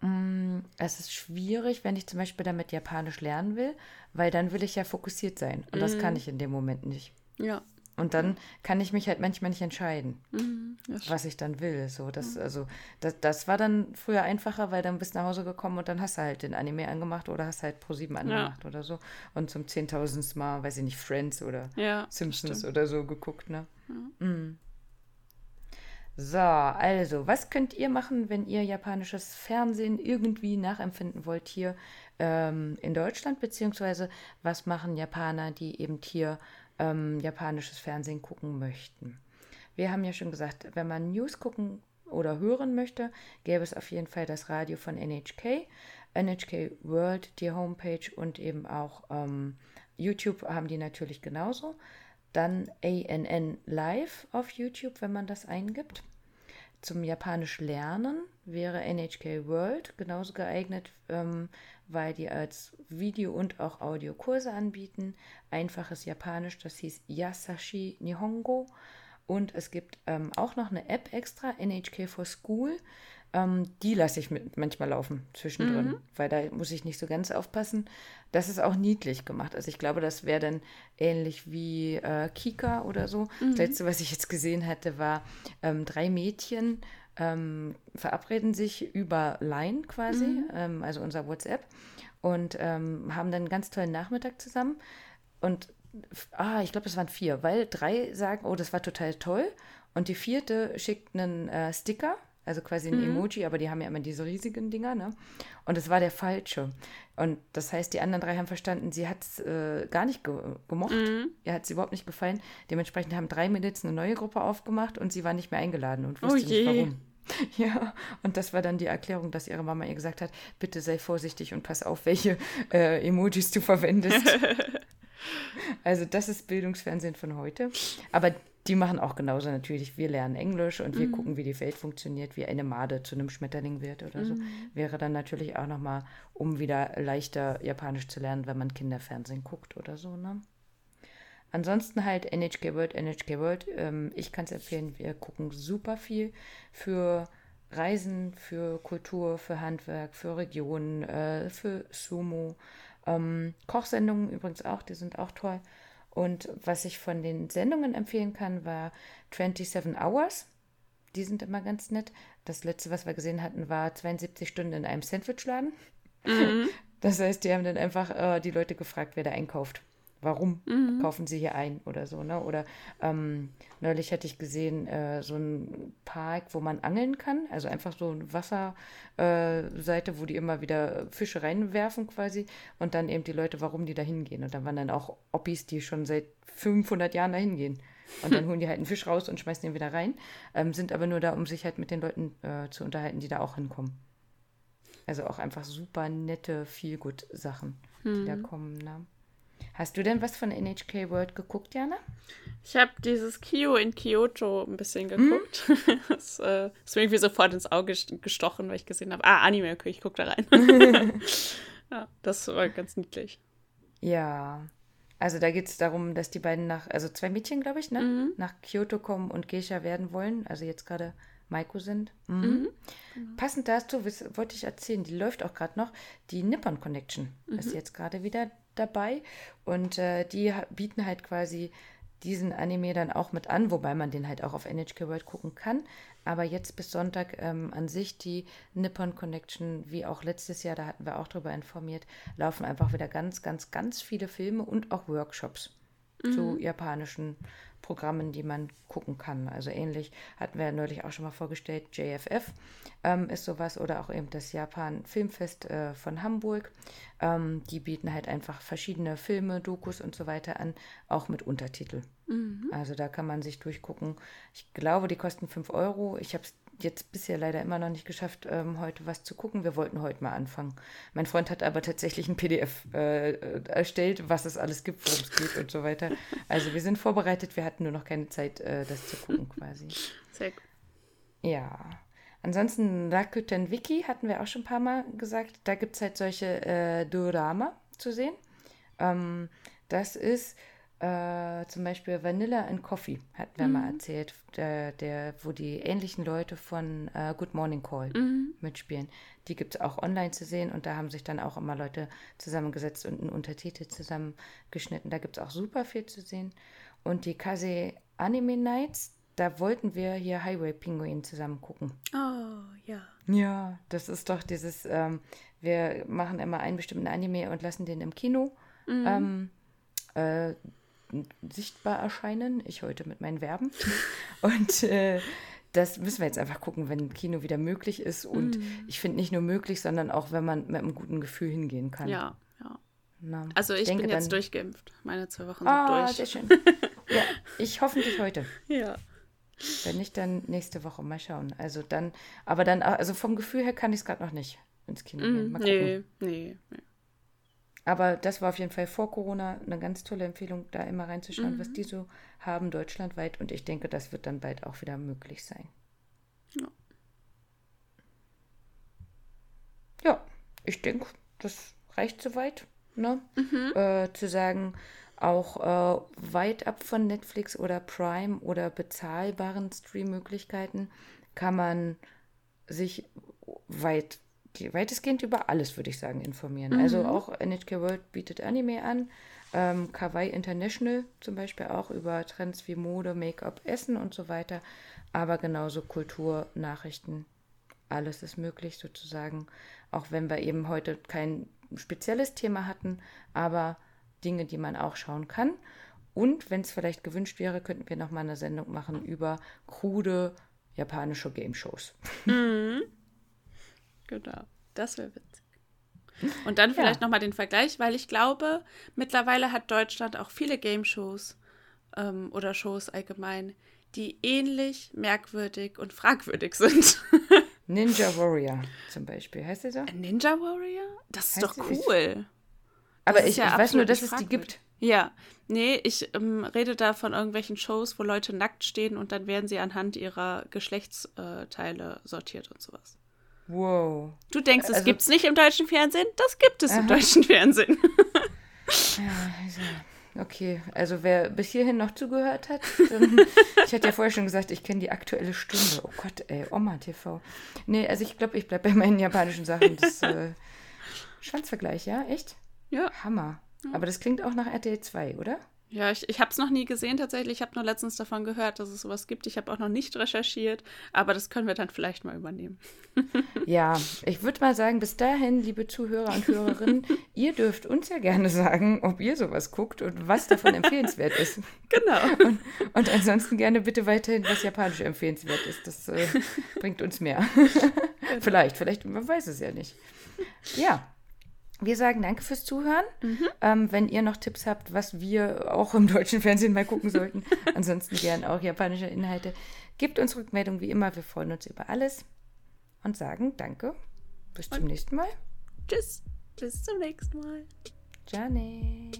Speaker 3: mh, es ist schwierig, wenn ich zum Beispiel damit Japanisch lernen will, weil dann will ich ja fokussiert sein. Und das
Speaker 2: Mhm.
Speaker 3: kann ich in dem Moment nicht.
Speaker 2: ja.
Speaker 3: Und dann kann ich mich halt manchmal nicht entscheiden
Speaker 2: Mhm,
Speaker 3: was ich dann will. So, das, also, das, das war dann früher einfacher, weil dann bist du nach Hause gekommen und dann hast du halt den Anime angemacht oder hast halt Pro7 angemacht oder so. Und zum zehntausendsten Mal, weiß ich nicht, Friends oder
Speaker 2: Ja,
Speaker 3: Simpsons oder so geguckt, ne? Mm. So, also, was könnt ihr machen, wenn ihr japanisches Fernsehen irgendwie nachempfinden wollt hier ähm, in Deutschland, beziehungsweise was machen Japaner, die eben hier ähm, japanisches Fernsehen gucken möchten? Wir haben ja schon gesagt, wenn man News gucken oder hören möchte, gäbe es auf jeden Fall das Radio von NHK, NHK World, die Homepage und eben auch ähm, YouTube haben die natürlich genauso. Dann ANN Live auf YouTube, wenn man das eingibt. Zum Japanisch lernen wäre NHK World genauso geeignet, ähm, weil die als Video- und auch Audiokurse anbieten. Einfaches Japanisch, das hieß Yasashi Nihongo. Und es gibt ähm, auch noch eine App extra, NHK for School. Ähm, die lasse ich mit, manchmal laufen zwischendrin, weil da muss ich nicht so ganz aufpassen. Das ist auch niedlich gemacht. Also ich glaube, das wäre dann ähnlich wie äh, Kika oder so. Das letzte, was ich jetzt gesehen hatte, war ähm, drei Mädchen ähm, verabreden sich über Line quasi, ähm, also unser WhatsApp, und ähm, haben dann einen ganz tollen Nachmittag zusammen. Und ah, ich glaube, es waren vier, weil drei sagen, oh, das war total toll. Und die vierte schickt einen äh, Sticker, also quasi ein Emoji, aber die haben ja immer diese riesigen Dinger, ne? Und es war der falsche. Und das heißt, die anderen drei haben verstanden, sie hat es äh, gar nicht ge gemocht. Ihr hat es überhaupt nicht gefallen. Dementsprechend haben drei Mädels eine neue Gruppe aufgemacht und sie war nicht mehr eingeladen und wusste
Speaker 2: je.
Speaker 3: nicht warum. Ja, und das war dann die Erklärung, dass ihre Mama ihr gesagt hat, bitte sei vorsichtig und pass auf, welche äh, Emojis du verwendest. also das ist Bildungsfernsehen von heute. Aber die machen auch genauso natürlich. Wir lernen Englisch und wir mhm. gucken, wie die Welt funktioniert, wie eine Made zu einem Schmetterling wird oder so. Mhm. Wäre dann natürlich auch nochmal, um wieder leichter Japanisch zu lernen, wenn man Kinderfernsehen guckt oder so, ne? Ansonsten halt NHK World, NHK World. Ähm, ich kann es empfehlen, wir gucken super viel für Reisen, für Kultur, für Handwerk, für Regionen, äh, für Sumo. Ähm, Kochsendungen übrigens auch, die sind auch toll. Und was ich von den Sendungen empfehlen kann, war 27 Hours. Die sind immer ganz nett. Das letzte, was wir gesehen hatten, war 72 Stunden in einem Sandwichladen. Mhm. Das heißt, die haben dann einfach äh, die Leute gefragt, wer da einkauft warum mhm. kaufen sie hier ein oder so, ne? Oder ähm, neulich hatte ich gesehen, äh, so ein Park, wo man angeln kann, also einfach so eine Wasserseite, äh, wo die immer wieder Fische reinwerfen quasi und dann eben die Leute, warum die da hingehen. Und dann waren dann auch Oppis, die schon seit 500 Jahren da hingehen. Und dann holen die halt einen Fisch raus und schmeißen den wieder rein, ähm, sind aber nur da, um sich halt mit den Leuten äh, zu unterhalten, die da auch hinkommen. Also auch einfach super nette, viel gut Sachen, die mhm. da kommen. Ne? Hast du denn was von NHK World geguckt, Jana?
Speaker 2: Ich habe dieses Kyo in Kyoto ein bisschen geguckt. Hm? das äh, ist mir irgendwie sofort ins Auge gestochen, weil ich gesehen habe, ah, Anime, okay, ich gucke da rein. ja, das war ganz niedlich.
Speaker 3: Ja, also da geht es darum, dass die beiden nach, also zwei Mädchen, glaube ich, ne, mhm. nach Kyoto kommen und Geisha werden wollen. Also jetzt gerade Maiko sind. Mhm. Mhm. Genau. Passend dazu wollte ich erzählen, die läuft auch gerade noch, die Nippon Connection ist mhm. jetzt gerade wieder dabei und äh, die bieten halt quasi diesen Anime dann auch mit an, wobei man den halt auch auf NHK World gucken kann. Aber jetzt bis Sonntag ähm, an sich die Nippon Connection, wie auch letztes Jahr, da hatten wir auch darüber informiert, laufen einfach wieder ganz, ganz, ganz viele Filme und auch Workshops mhm. zu japanischen Programmen, die man gucken kann. Also ähnlich hatten wir neulich auch schon mal vorgestellt, JFF ähm, ist sowas oder auch eben das Japan Filmfest äh, von Hamburg. Ähm, die bieten halt einfach verschiedene Filme, Dokus und so weiter an, auch mit Untertitel. Mhm. Also da kann man sich durchgucken. Ich glaube, die kosten 5 Euro. Ich habe es jetzt bisher leider immer noch nicht geschafft, ähm, heute was zu gucken. Wir wollten heute mal anfangen. Mein Freund hat aber tatsächlich ein PDF äh, erstellt, was es alles gibt, worum es geht und so weiter. Also wir sind vorbereitet, wir hatten nur noch keine Zeit, äh, das zu gucken quasi. Sehr gut. Ja. Ansonsten Rakuten Wiki hatten wir auch schon ein paar Mal gesagt. Da gibt es halt solche äh, Dorama zu sehen. Ähm, das ist äh, zum Beispiel Vanilla and Coffee, hatten wir mhm. mal erzählt, der, der, wo die ähnlichen Leute von äh, Good Morning Call mhm. mitspielen. Die gibt es auch online zu sehen und da haben sich dann auch immer Leute zusammengesetzt und einen Untertitel zusammengeschnitten. Da gibt es auch super viel zu sehen. Und die Kase Anime Nights, da wollten wir hier Highway Penguin zusammen gucken.
Speaker 2: Oh, ja.
Speaker 3: Ja, das ist doch dieses, ähm, wir machen immer einen bestimmten Anime und lassen den im Kino. Mhm. Ähm, äh, sichtbar erscheinen. Ich heute mit meinen Verben. Und äh, das müssen wir jetzt einfach gucken, wenn Kino wieder möglich ist. Und mm. ich finde nicht nur möglich, sondern auch, wenn man mit einem guten Gefühl hingehen kann.
Speaker 2: Ja, ja. Na, also ich, ich denke, bin jetzt dann, durchgeimpft. Meine zwei Wochen sind
Speaker 3: ah,
Speaker 2: durch.
Speaker 3: sehr schön. ja, ich hoffentlich heute.
Speaker 2: Ja.
Speaker 3: Wenn nicht, dann nächste Woche. Mal schauen. Also dann, aber dann, also vom Gefühl her kann ich es gerade noch nicht ins Kino
Speaker 2: mm, gehen. Mal gucken. Nee, nee, nee.
Speaker 3: Aber das war auf jeden Fall vor Corona eine ganz tolle Empfehlung, da immer reinzuschauen, mhm. was die so haben deutschlandweit. Und ich denke, das wird dann bald auch wieder möglich sein. Ja. Ja, ich denke, das reicht soweit. Ne? Mhm. Äh, zu sagen, auch äh, weit ab von Netflix oder Prime oder bezahlbaren Streammöglichkeiten kann man sich weit weitestgehend über alles, würde ich sagen, informieren. Also mhm. Also auch NHK World bietet Anime an. Ähm, Kawaii International zum Beispiel auch über Trends wie Mode, Make-up, Essen und so weiter. Aber genauso Kultur, Nachrichten, alles ist möglich sozusagen. Auch wenn wir eben heute kein spezielles Thema hatten, aber Dinge, die man auch schauen kann. Und wenn es vielleicht gewünscht wäre, könnten wir nochmal eine Sendung machen über krude japanische Game-Shows.
Speaker 2: Mhm. Genau, das wäre witzig. Und dann vielleicht ja. nochmal den Vergleich, weil ich glaube, mittlerweile hat Deutschland auch viele Game-Shows ähm, oder Shows allgemein, die ähnlich merkwürdig und fragwürdig sind.
Speaker 3: Ninja Warrior zum Beispiel, heißt der so?
Speaker 2: Ninja Warrior? Das ist heißt doch cool.
Speaker 3: Aber ich, ja ich weiß nur, dass es die gibt.
Speaker 2: Ja, nee, ich ähm, rede da von irgendwelchen Shows, wo Leute nackt stehen und dann werden sie anhand ihrer Geschlechtsteile sortiert und sowas.
Speaker 3: Wow.
Speaker 2: Du denkst, es also, gibt's nicht im deutschen Fernsehen? Das gibt es aha. im deutschen Fernsehen.
Speaker 3: ja, also, okay. Also wer bis hierhin noch zugehört hat, dann, ich hatte ja vorher schon gesagt, ich kenne die aktuelle Stunde. Oh Gott, ey, Oma TV. Nee, also ich glaube, ich bleibe bei meinen japanischen Sachen. Das äh, Schwanzvergleich, ja? Echt?
Speaker 2: Ja.
Speaker 3: Hammer. Aber das klingt auch nach RTL 2, oder?
Speaker 2: Ja, ich, ich habe es noch nie gesehen tatsächlich. Ich habe nur letztens davon gehört, dass es sowas gibt. Ich habe auch noch nicht recherchiert, aber das können wir dann vielleicht mal übernehmen.
Speaker 3: ja, ich würde mal sagen, bis dahin, liebe Zuhörer und Hörerinnen, ihr dürft uns ja gerne sagen, ob ihr sowas guckt und was davon empfehlenswert ist.
Speaker 2: Genau.
Speaker 3: Und, und ansonsten gerne bitte weiterhin, was japanisch empfehlenswert ist. Das äh, bringt uns mehr. Genau. vielleicht, vielleicht, man weiß es ja nicht. Ja. Wir sagen danke fürs Zuhören. Mhm. Ähm, wenn ihr noch Tipps habt, was wir auch im deutschen Fernsehen mal gucken sollten, ansonsten gern auch japanische Inhalte, gebt uns Rückmeldung wie immer. Wir freuen uns über alles und sagen danke. Bis zum nächsten Mal.
Speaker 2: Tschüss. Bis zum nächsten Mal.
Speaker 3: Jane.